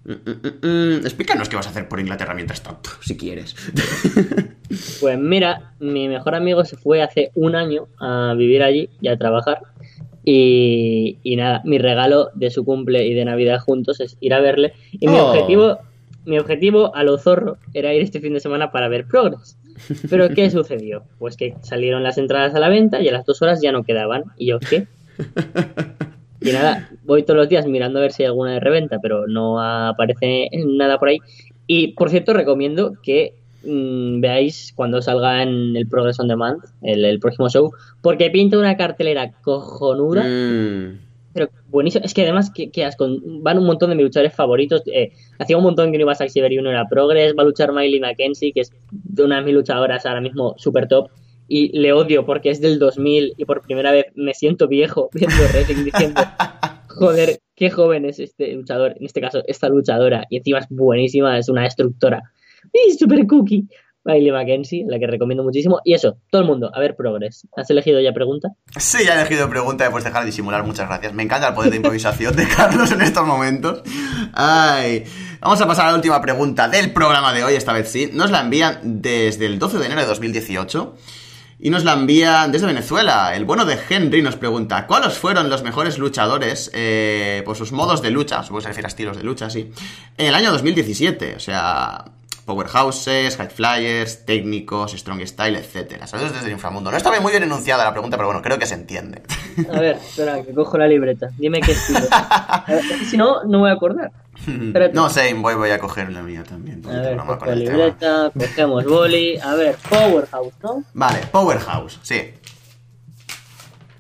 Mm, mm, mm, explícanos qué vas a hacer por Inglaterra mientras tanto, si quieres. Pues mira, mi mejor amigo se fue hace un año a vivir allí y a trabajar. Y, nada, mi regalo de su cumple y de Navidad juntos es ir a verle. Y mi oh. objetivo, mi objetivo a lo zorro era ir este fin de semana para ver Progress. Pero ¿qué sucedió? Pues que salieron las entradas a la venta y a las dos horas ya no quedaban. ¿Y yo qué? Y nada, voy todos los días mirando a ver si hay alguna de reventa, pero no aparece nada por ahí. Y por cierto, recomiendo que mm, veáis cuando salga en el Progress on Demand, el, próximo show, porque pinta una cartelera cojonuda. Mm. Pero buenísimo. Es que además, que, van un montón de mis luchadores favoritos. Eh, hacía un montón que no iba a Saxi y uno era Progress. Va a luchar Miley McKenzie, que es una de mis luchadoras ahora mismo súper top y le odio porque es del 2000 y por primera vez me siento viejo viendo wrestling diciendo, joder, qué joven es este luchador, en este caso esta luchadora, y encima es buenísima, es una destructora. Y super cookie. Bailey Mackenzie, la que recomiendo muchísimo. Y eso, todo el mundo, a ver, Progress. ¿Has elegido ya pregunta? Sí, ya he elegido pregunta, puedes dejar de disimular, muchas gracias. Me encanta el poder de improvisación de Carlos en estos momentos. Ay, vamos a pasar a la última pregunta del programa de hoy, esta vez sí. Nos la envían desde el 12 de enero de 2018. Y nos la envía desde Venezuela. El bueno de Henry nos pregunta, ¿cuáles fueron los mejores luchadores eh, por sus modos de lucha? Supongo que se refiere a estilos de lucha, sí. En el año 2017, o sea, powerhouses, high flyers, técnicos, strong style, etc. Saludos desde el inframundo. No estaba muy bien enunciada la pregunta, pero bueno, creo que se entiende. A ver, espera, que cojo la libreta. Dime qué estilo. si no, no voy a acordar. No sé, voy, voy a coger la mía también. A ver, la libreta, cogemos boli. A ver, Powerhouse, ¿no? Vale, Powerhouse, sí.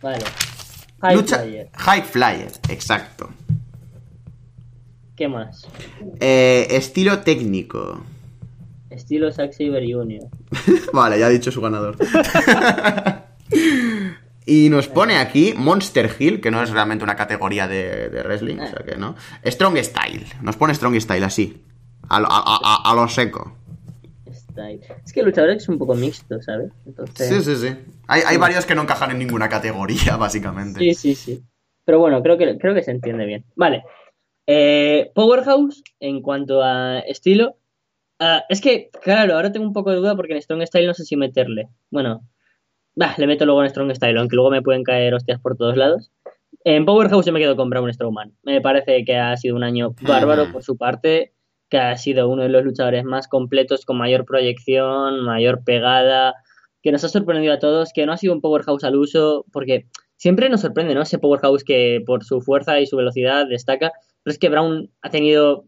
Vale. High Flyer. High Flyer, exacto. ¿Qué más? Eh, estilo técnico. Estilo Zack Saber Jr. vale, ya ha dicho su ganador. Y nos pone aquí Monster Hill, que no es realmente una categoría de, wrestling, o sea que no. Strong Style. Nos pone Strong Style así. A, lo seco. Es que el luchador es un poco mixto, ¿sabes? Sí, sí, sí. Hay, varios que no encajan en ninguna categoría, básicamente. Sí, sí, sí. Pero bueno, creo que, creo que se entiende bien. Vale. Eh, Powerhouse, en cuanto a estilo. Ah, es que, claro, ahora tengo un poco de duda porque en Strong Style no sé si meterle. Bueno, Bah, le meto luego en Strong Style, aunque luego me pueden caer hostias por todos lados. En Powerhouse yo me quedo con Braun Strowman. Me parece que ha sido un año bárbaro por su parte, que ha sido uno de los luchadores más completos, con mayor proyección, mayor pegada, que nos ha sorprendido a todos, que no ha sido un Powerhouse al uso, porque siempre nos sorprende, ¿no? Ese Powerhouse que por su fuerza y su velocidad destaca, pero es que Brown ha tenido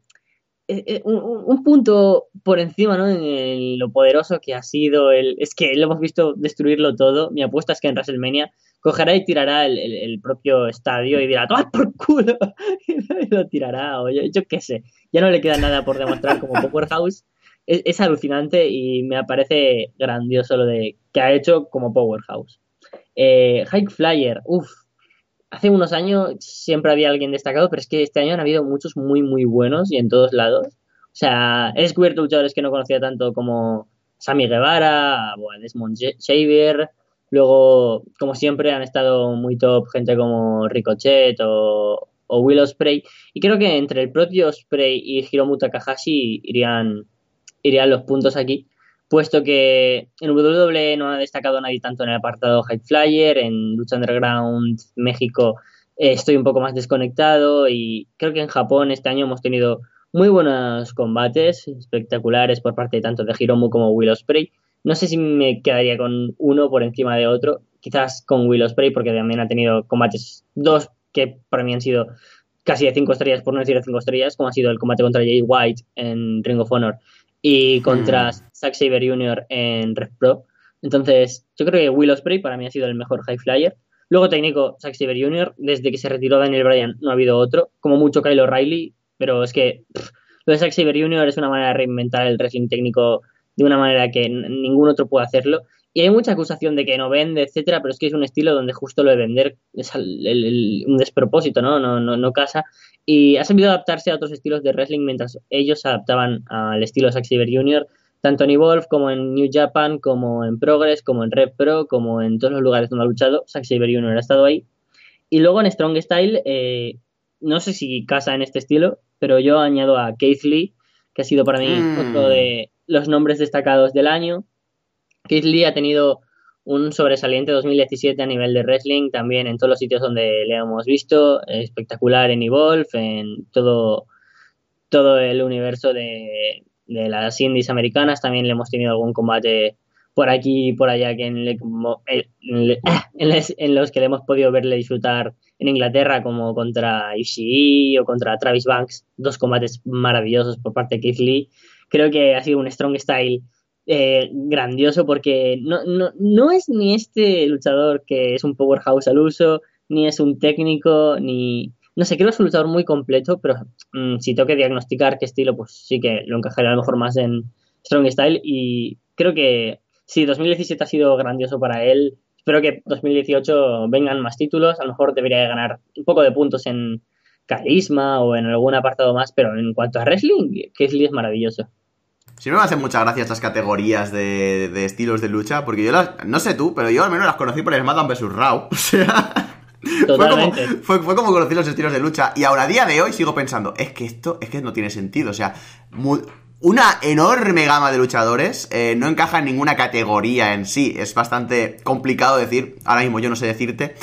eh, eh, un, punto por encima, ¿no? En lo poderoso que ha sido el. Es que lo hemos visto destruirlo todo. Mi apuesta es que en WrestleMania cogerá y tirará el, propio estadio y dirá, ¡toma por culo! y lo tirará, o yo, qué sé. Ya no le queda nada por demostrar como Powerhouse. Es, es alucinante y me parece grandioso lo de que ha hecho como Powerhouse. Eh, Hike Flyer, uff, hace unos años siempre había alguien destacado, pero es que este año han habido muchos muy, muy buenos y en todos lados. O sea, he descubierto luchadores que no conocía tanto como Sammy Guevara, Desmond Xavier. Luego, como siempre, han estado muy top gente como Ricochet o, o Will Ospreay. Y creo que entre el propio Ospreay y Hiromu Takahashi irían, irían los puntos aquí puesto que en WWE no ha destacado nadie tanto en el apartado High Flyer, en Lucha Underground México eh, estoy un poco más desconectado y creo que en Japón este año hemos tenido muy buenos combates espectaculares por parte tanto de Hiromu como Will Ospreay. No sé si me quedaría con uno por encima de otro, quizás con Will Ospreay porque también ha tenido combates dos que para mí han sido casi de cinco estrellas, por no decir de cinco estrellas, como ha sido el combate contra Jay White en Ring of Honor y contra mm. Zack Saber Jr. en Red Pro. Entonces, yo creo que Will Ospreay para mí ha sido el mejor high flyer. Luego técnico Zack Saber Jr., desde que se retiró Daniel Bryan no ha habido otro, como mucho Kyle O'Reilly, pero es que lo de Zack Saber Jr. es una manera de reinventar el wrestling técnico de una manera que ningún otro puede hacerlo. Y hay mucha acusación de que no vende, etcétera, pero es que es un estilo donde justo lo de vender es un despropósito, ¿no? No, no, no casa. Y ha sabido adaptarse a otros estilos de wrestling mientras ellos se adaptaban al estilo Zack Saber Jr., tanto en Evolve como en New Japan, como en Progress, como en Red Pro, como en todos los lugares donde ha luchado, Zack Saber Jr. ha estado ahí. Y luego en Strong Style, eh, no sé si casa en este estilo, pero yo añado a Keith Lee, que ha sido para mí mm. otro de los nombres destacados del año. Keith Lee ha tenido un sobresaliente 2017 a nivel de wrestling, también en todos los sitios donde le hemos visto, espectacular en Evolve, en todo, todo el universo de, las indies americanas, también le hemos tenido algún combate por aquí y por allá que en, los que le hemos podido verle disfrutar en Inglaterra como contra Ishii o contra Travis Banks, dos combates maravillosos por parte de Keith Lee. Creo que ha sido un strong style eh, grandioso porque no, no, no es ni este luchador que es un powerhouse al uso, ni es un técnico, ni... No sé, creo que es un luchador muy completo, pero mm, si tengo que diagnosticar qué estilo, pues sí que lo encajaría a lo mejor más en Strong Style y creo que si 2017 ha sido grandioso para él, espero que 2018 vengan más títulos, a lo mejor debería ganar un poco de puntos en carisma o en algún apartado más, pero en cuanto a wrestling, Kesley es maravilloso. Siempre me hacen muchas gracias estas categorías de, de, estilos de lucha, porque yo las, no sé tú, pero yo al menos las conocí por el SmackDown vs. Raw. O sea, fue como, fue, como, conocí los estilos de lucha. Y ahora a día de hoy sigo pensando, es que esto, es que no tiene sentido. O sea, una enorme gama de luchadores eh, no encaja en ninguna categoría en sí. Es bastante complicado decir, ahora mismo yo no sé decirte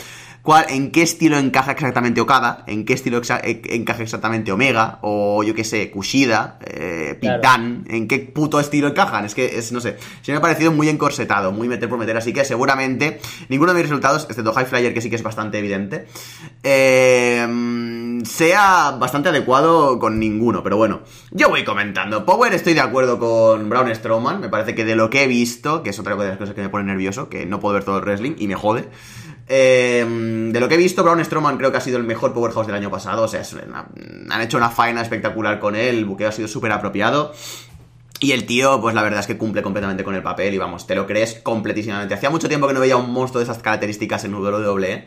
en qué estilo encaja exactamente Okada, en qué estilo eh, encaja exactamente Omega, o yo qué sé, Kushida, eh, Pitan, en qué puto estilo encajan. Es que, es, no sé, se me ha parecido muy encorsetado, muy meter por meter, así que seguramente ninguno de mis resultados, excepto High Flyer, que sí que es bastante evidente, eh, sea bastante adecuado con ninguno, pero bueno, yo voy comentando. Power estoy de acuerdo con Braun Strowman, me parece que de lo que he visto, que es otra de las cosas que me pone nervioso, que no puedo ver todo el wrestling y me jode. Em, de lo que he visto, Braun Strowman creo que ha sido el mejor Powerhouse del año pasado. O sea, han hecho una faena espectacular con él. El buqueo ha sido súper apropiado. Y el tío, pues la verdad es que cumple completamente con el papel y vamos, te lo crees completísimamente. Hacía mucho tiempo que no veía un monstruo de esas características en WWE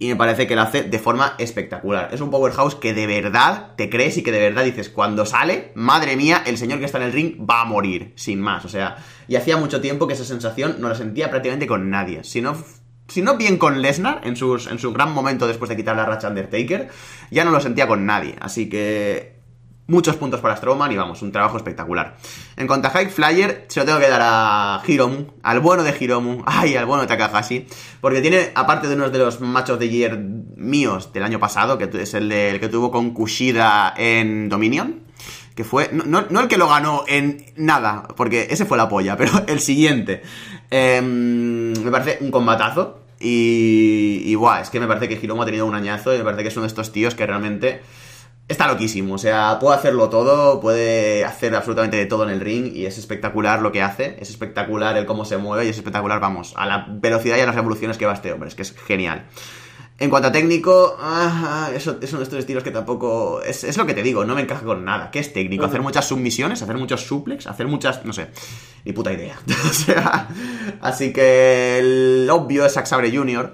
y me parece que lo hace de forma espectacular. Es un powerhouse que de verdad te crees y que de verdad dices, cuando sale, madre mía, el señor que está en el ring va a morir, sin más. O sea, y hacía mucho tiempo que esa sensación no la sentía prácticamente con nadie. Si no si no bien con Lesnar, en, sus, en su gran momento después de quitar la racha Undertaker, ya no lo sentía con nadie. Así que muchos puntos para Strowman y vamos, un trabajo espectacular. En cuanto a High Flyer, se lo tengo que dar a Hiromu, al bueno de Hiromu, ay, al bueno de Takahashi, porque tiene, aparte de uno de los matches de year míos del año pasado, que es el, que tuvo con Kushida en Dominion, que fue, no, no, el que lo ganó en nada, porque ese fue la polla, pero el siguiente. Em, me parece un combatazo. Y, y es que me parece que Hiromu ha tenido un añazo y me parece que es uno de estos tíos que realmente está loquísimo. O sea, puede hacerlo todo, puede hacer absolutamente de todo en el ring y es espectacular lo que hace. Es espectacular el cómo se mueve y es espectacular, vamos, a la velocidad y a las revoluciones que va este hombre. Es que es genial. En cuanto a técnico, ah, eso es uno de estos estilos que tampoco. Es, lo que te digo, no me encaja con nada. ¿Qué es técnico? ¿Hacer muchas submisiones? ¿Hacer muchos suplex? ¿Hacer muchas.? No sé. Ni puta idea. o sea. Así que el obvio es Zack Sabre Jr.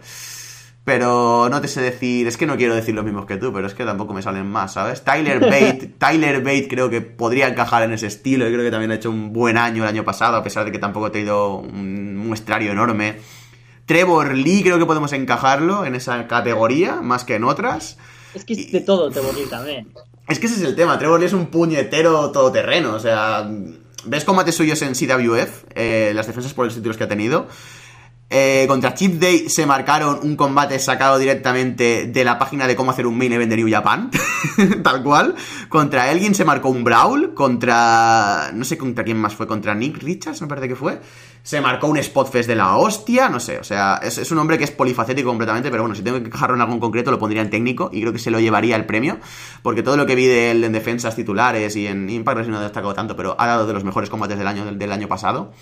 Pero no te sé decir, es que no quiero decir lo mismo que tú, pero es que tampoco me salen más, ¿sabes? Tyler Bate, Tyler Bate creo que podría encajar en ese estilo, y creo que también ha hecho un buen año el año pasado, a pesar de que tampoco ha tenido un muestrario enorme. Trevor Lee creo que podemos encajarlo en esa categoría, más que en otras. Es que es de todo Trevor Lee también. Es que ese es el tema, Trevor Lee es un puñetero todoterreno, o sea... ¿Ves combates suyos en CWF? Eh, las defensas por los títulos que ha tenido. Eh, contra Chip Day se marcaron un combate sacado directamente de la página de cómo hacer un main event de New Japan. Tal cual. Contra Elgin se marcó un Brawl. Contra. No sé contra quién más fue. Contra Nick Richards, me parece que fue. Se marcó un Spotfest de la hostia. No sé. O sea, es, un hombre que es polifacético completamente. Pero bueno, si tengo que encajarlo en algún concreto, lo pondría en técnico. Y creo que se lo llevaría el premio. Porque todo lo que vi de él en defensas titulares y en Impact no ha destacado tanto. Pero ha dado de los mejores combates del año, del año pasado.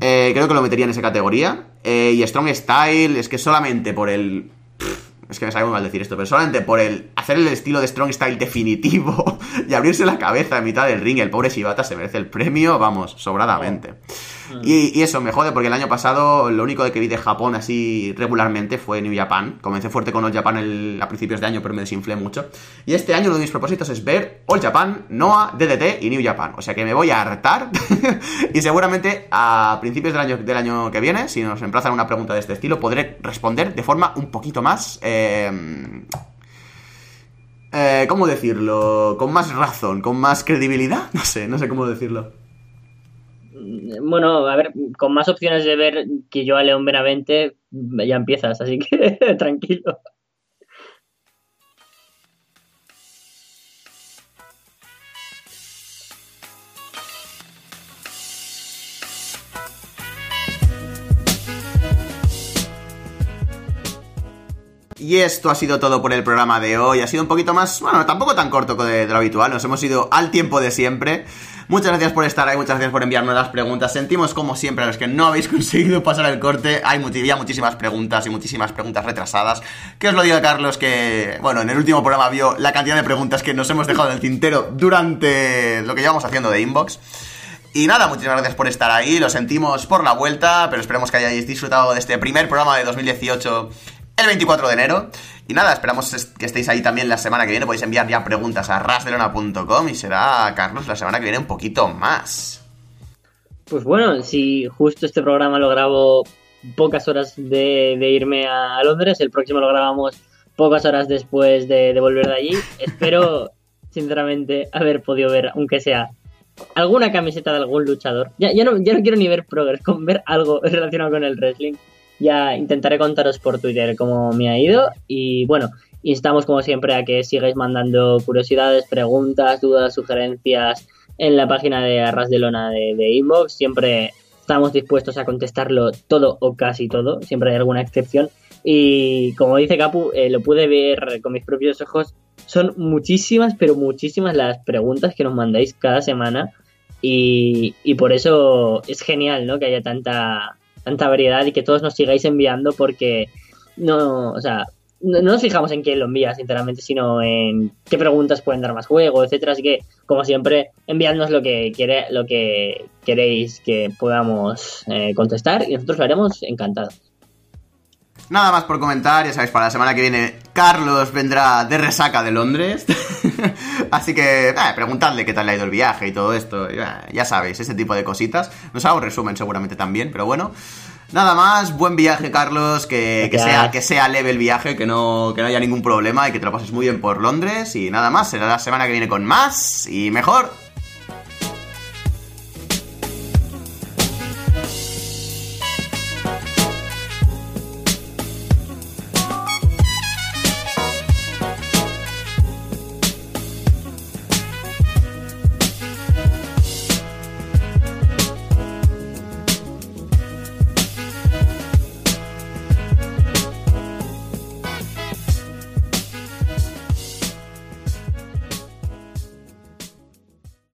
Eh, creo que lo metería en esa categoría. Eh, y Strong Style, es que solamente por el. es que me sabe muy mal decir esto, pero solamente por el hacer el estilo de Strong Style definitivo y abrirse la cabeza en mitad del ring, el pobre Shibata se merece el premio, vamos, sobradamente. Y, eso me jode porque el año pasado lo único de que vi de Japón así regularmente fue New Japan. Comencé fuerte con All Japan a principios de año, pero me desinflé mucho. Y este año uno de mis propósitos es ver All Japan, Noah, DDT y New Japan. O sea que me voy a hartar. y seguramente a principios del año, del año que viene, si nos emplazan una pregunta de este estilo, podré responder de forma un poquito más... Eh, eh, ¿Cómo decirlo? Con más razón, con más credibilidad. No sé, no sé cómo decirlo. Bueno, a ver, con más opciones de ver que yo a León Benavente, ya empiezas, así que tranquilo. Y esto ha sido todo por el programa de hoy. Ha sido un poquito más, bueno, tampoco tan corto de, de lo habitual. Nos hemos ido al tiempo de siempre. Muchas gracias por estar ahí, muchas gracias por enviarnos las preguntas. Sentimos como siempre a los que no habéis conseguido pasar el corte. Hay ya muchísimas preguntas y muchísimas preguntas retrasadas. Que os lo diga Carlos que, bueno, en el último programa vio la cantidad de preguntas que nos hemos dejado en el tintero durante lo que llevamos haciendo de inbox. Y nada, muchísimas gracias por estar ahí, lo sentimos por la vuelta, pero esperemos que hayáis disfrutado de este primer programa de 2018 el 24 de enero. Y nada, esperamos que estéis ahí también la semana que viene. Podéis enviar ya preguntas a rasdelona.com y será, Carlos, la semana que viene un poquito más. Pues bueno, si justo este programa lo grabo pocas horas de, irme a Londres, el próximo lo grabamos pocas horas después de, volver de allí. Espero, sinceramente, haber podido ver, aunque sea alguna camiseta de algún luchador. Ya, ya, no, ya no quiero ni ver progress, con ver algo relacionado con el wrestling ya intentaré contaros por Twitter cómo me ha ido y bueno, instamos como siempre a que sigáis mandando curiosidades, preguntas, dudas, sugerencias en la página de Arras de Lona de, Inbox. Siempre estamos dispuestos a contestarlo todo o casi todo, siempre hay alguna excepción. Y como dice Capu, eh, lo pude ver con mis propios ojos. Son muchísimas, pero muchísimas las preguntas que nos mandáis cada semana. Y, y por eso es genial, ¿no? Que haya tanta, tanta variedad y que todos nos sigáis enviando porque no, o sea, no, nos fijamos en quién lo envía, sinceramente, sino en qué preguntas pueden dar más juego, etcétera. Así que, como siempre, enviadnos lo que quiere, lo que queréis que podamos eh, contestar y nosotros lo haremos encantados. Nada más por comentar, ya sabéis, para la semana que viene Carlos vendrá de resaca de Londres. Así que eh, preguntadle qué tal le ha ido el viaje y todo esto. Ya, sabéis, ese tipo de cositas. Nos hago un resumen seguramente también, pero bueno. Nada más, buen viaje Carlos, que, sea, que sea leve el viaje, que no, que no haya ningún problema y que te lo pases muy bien por Londres. Y nada más, será la semana que viene con más y mejor.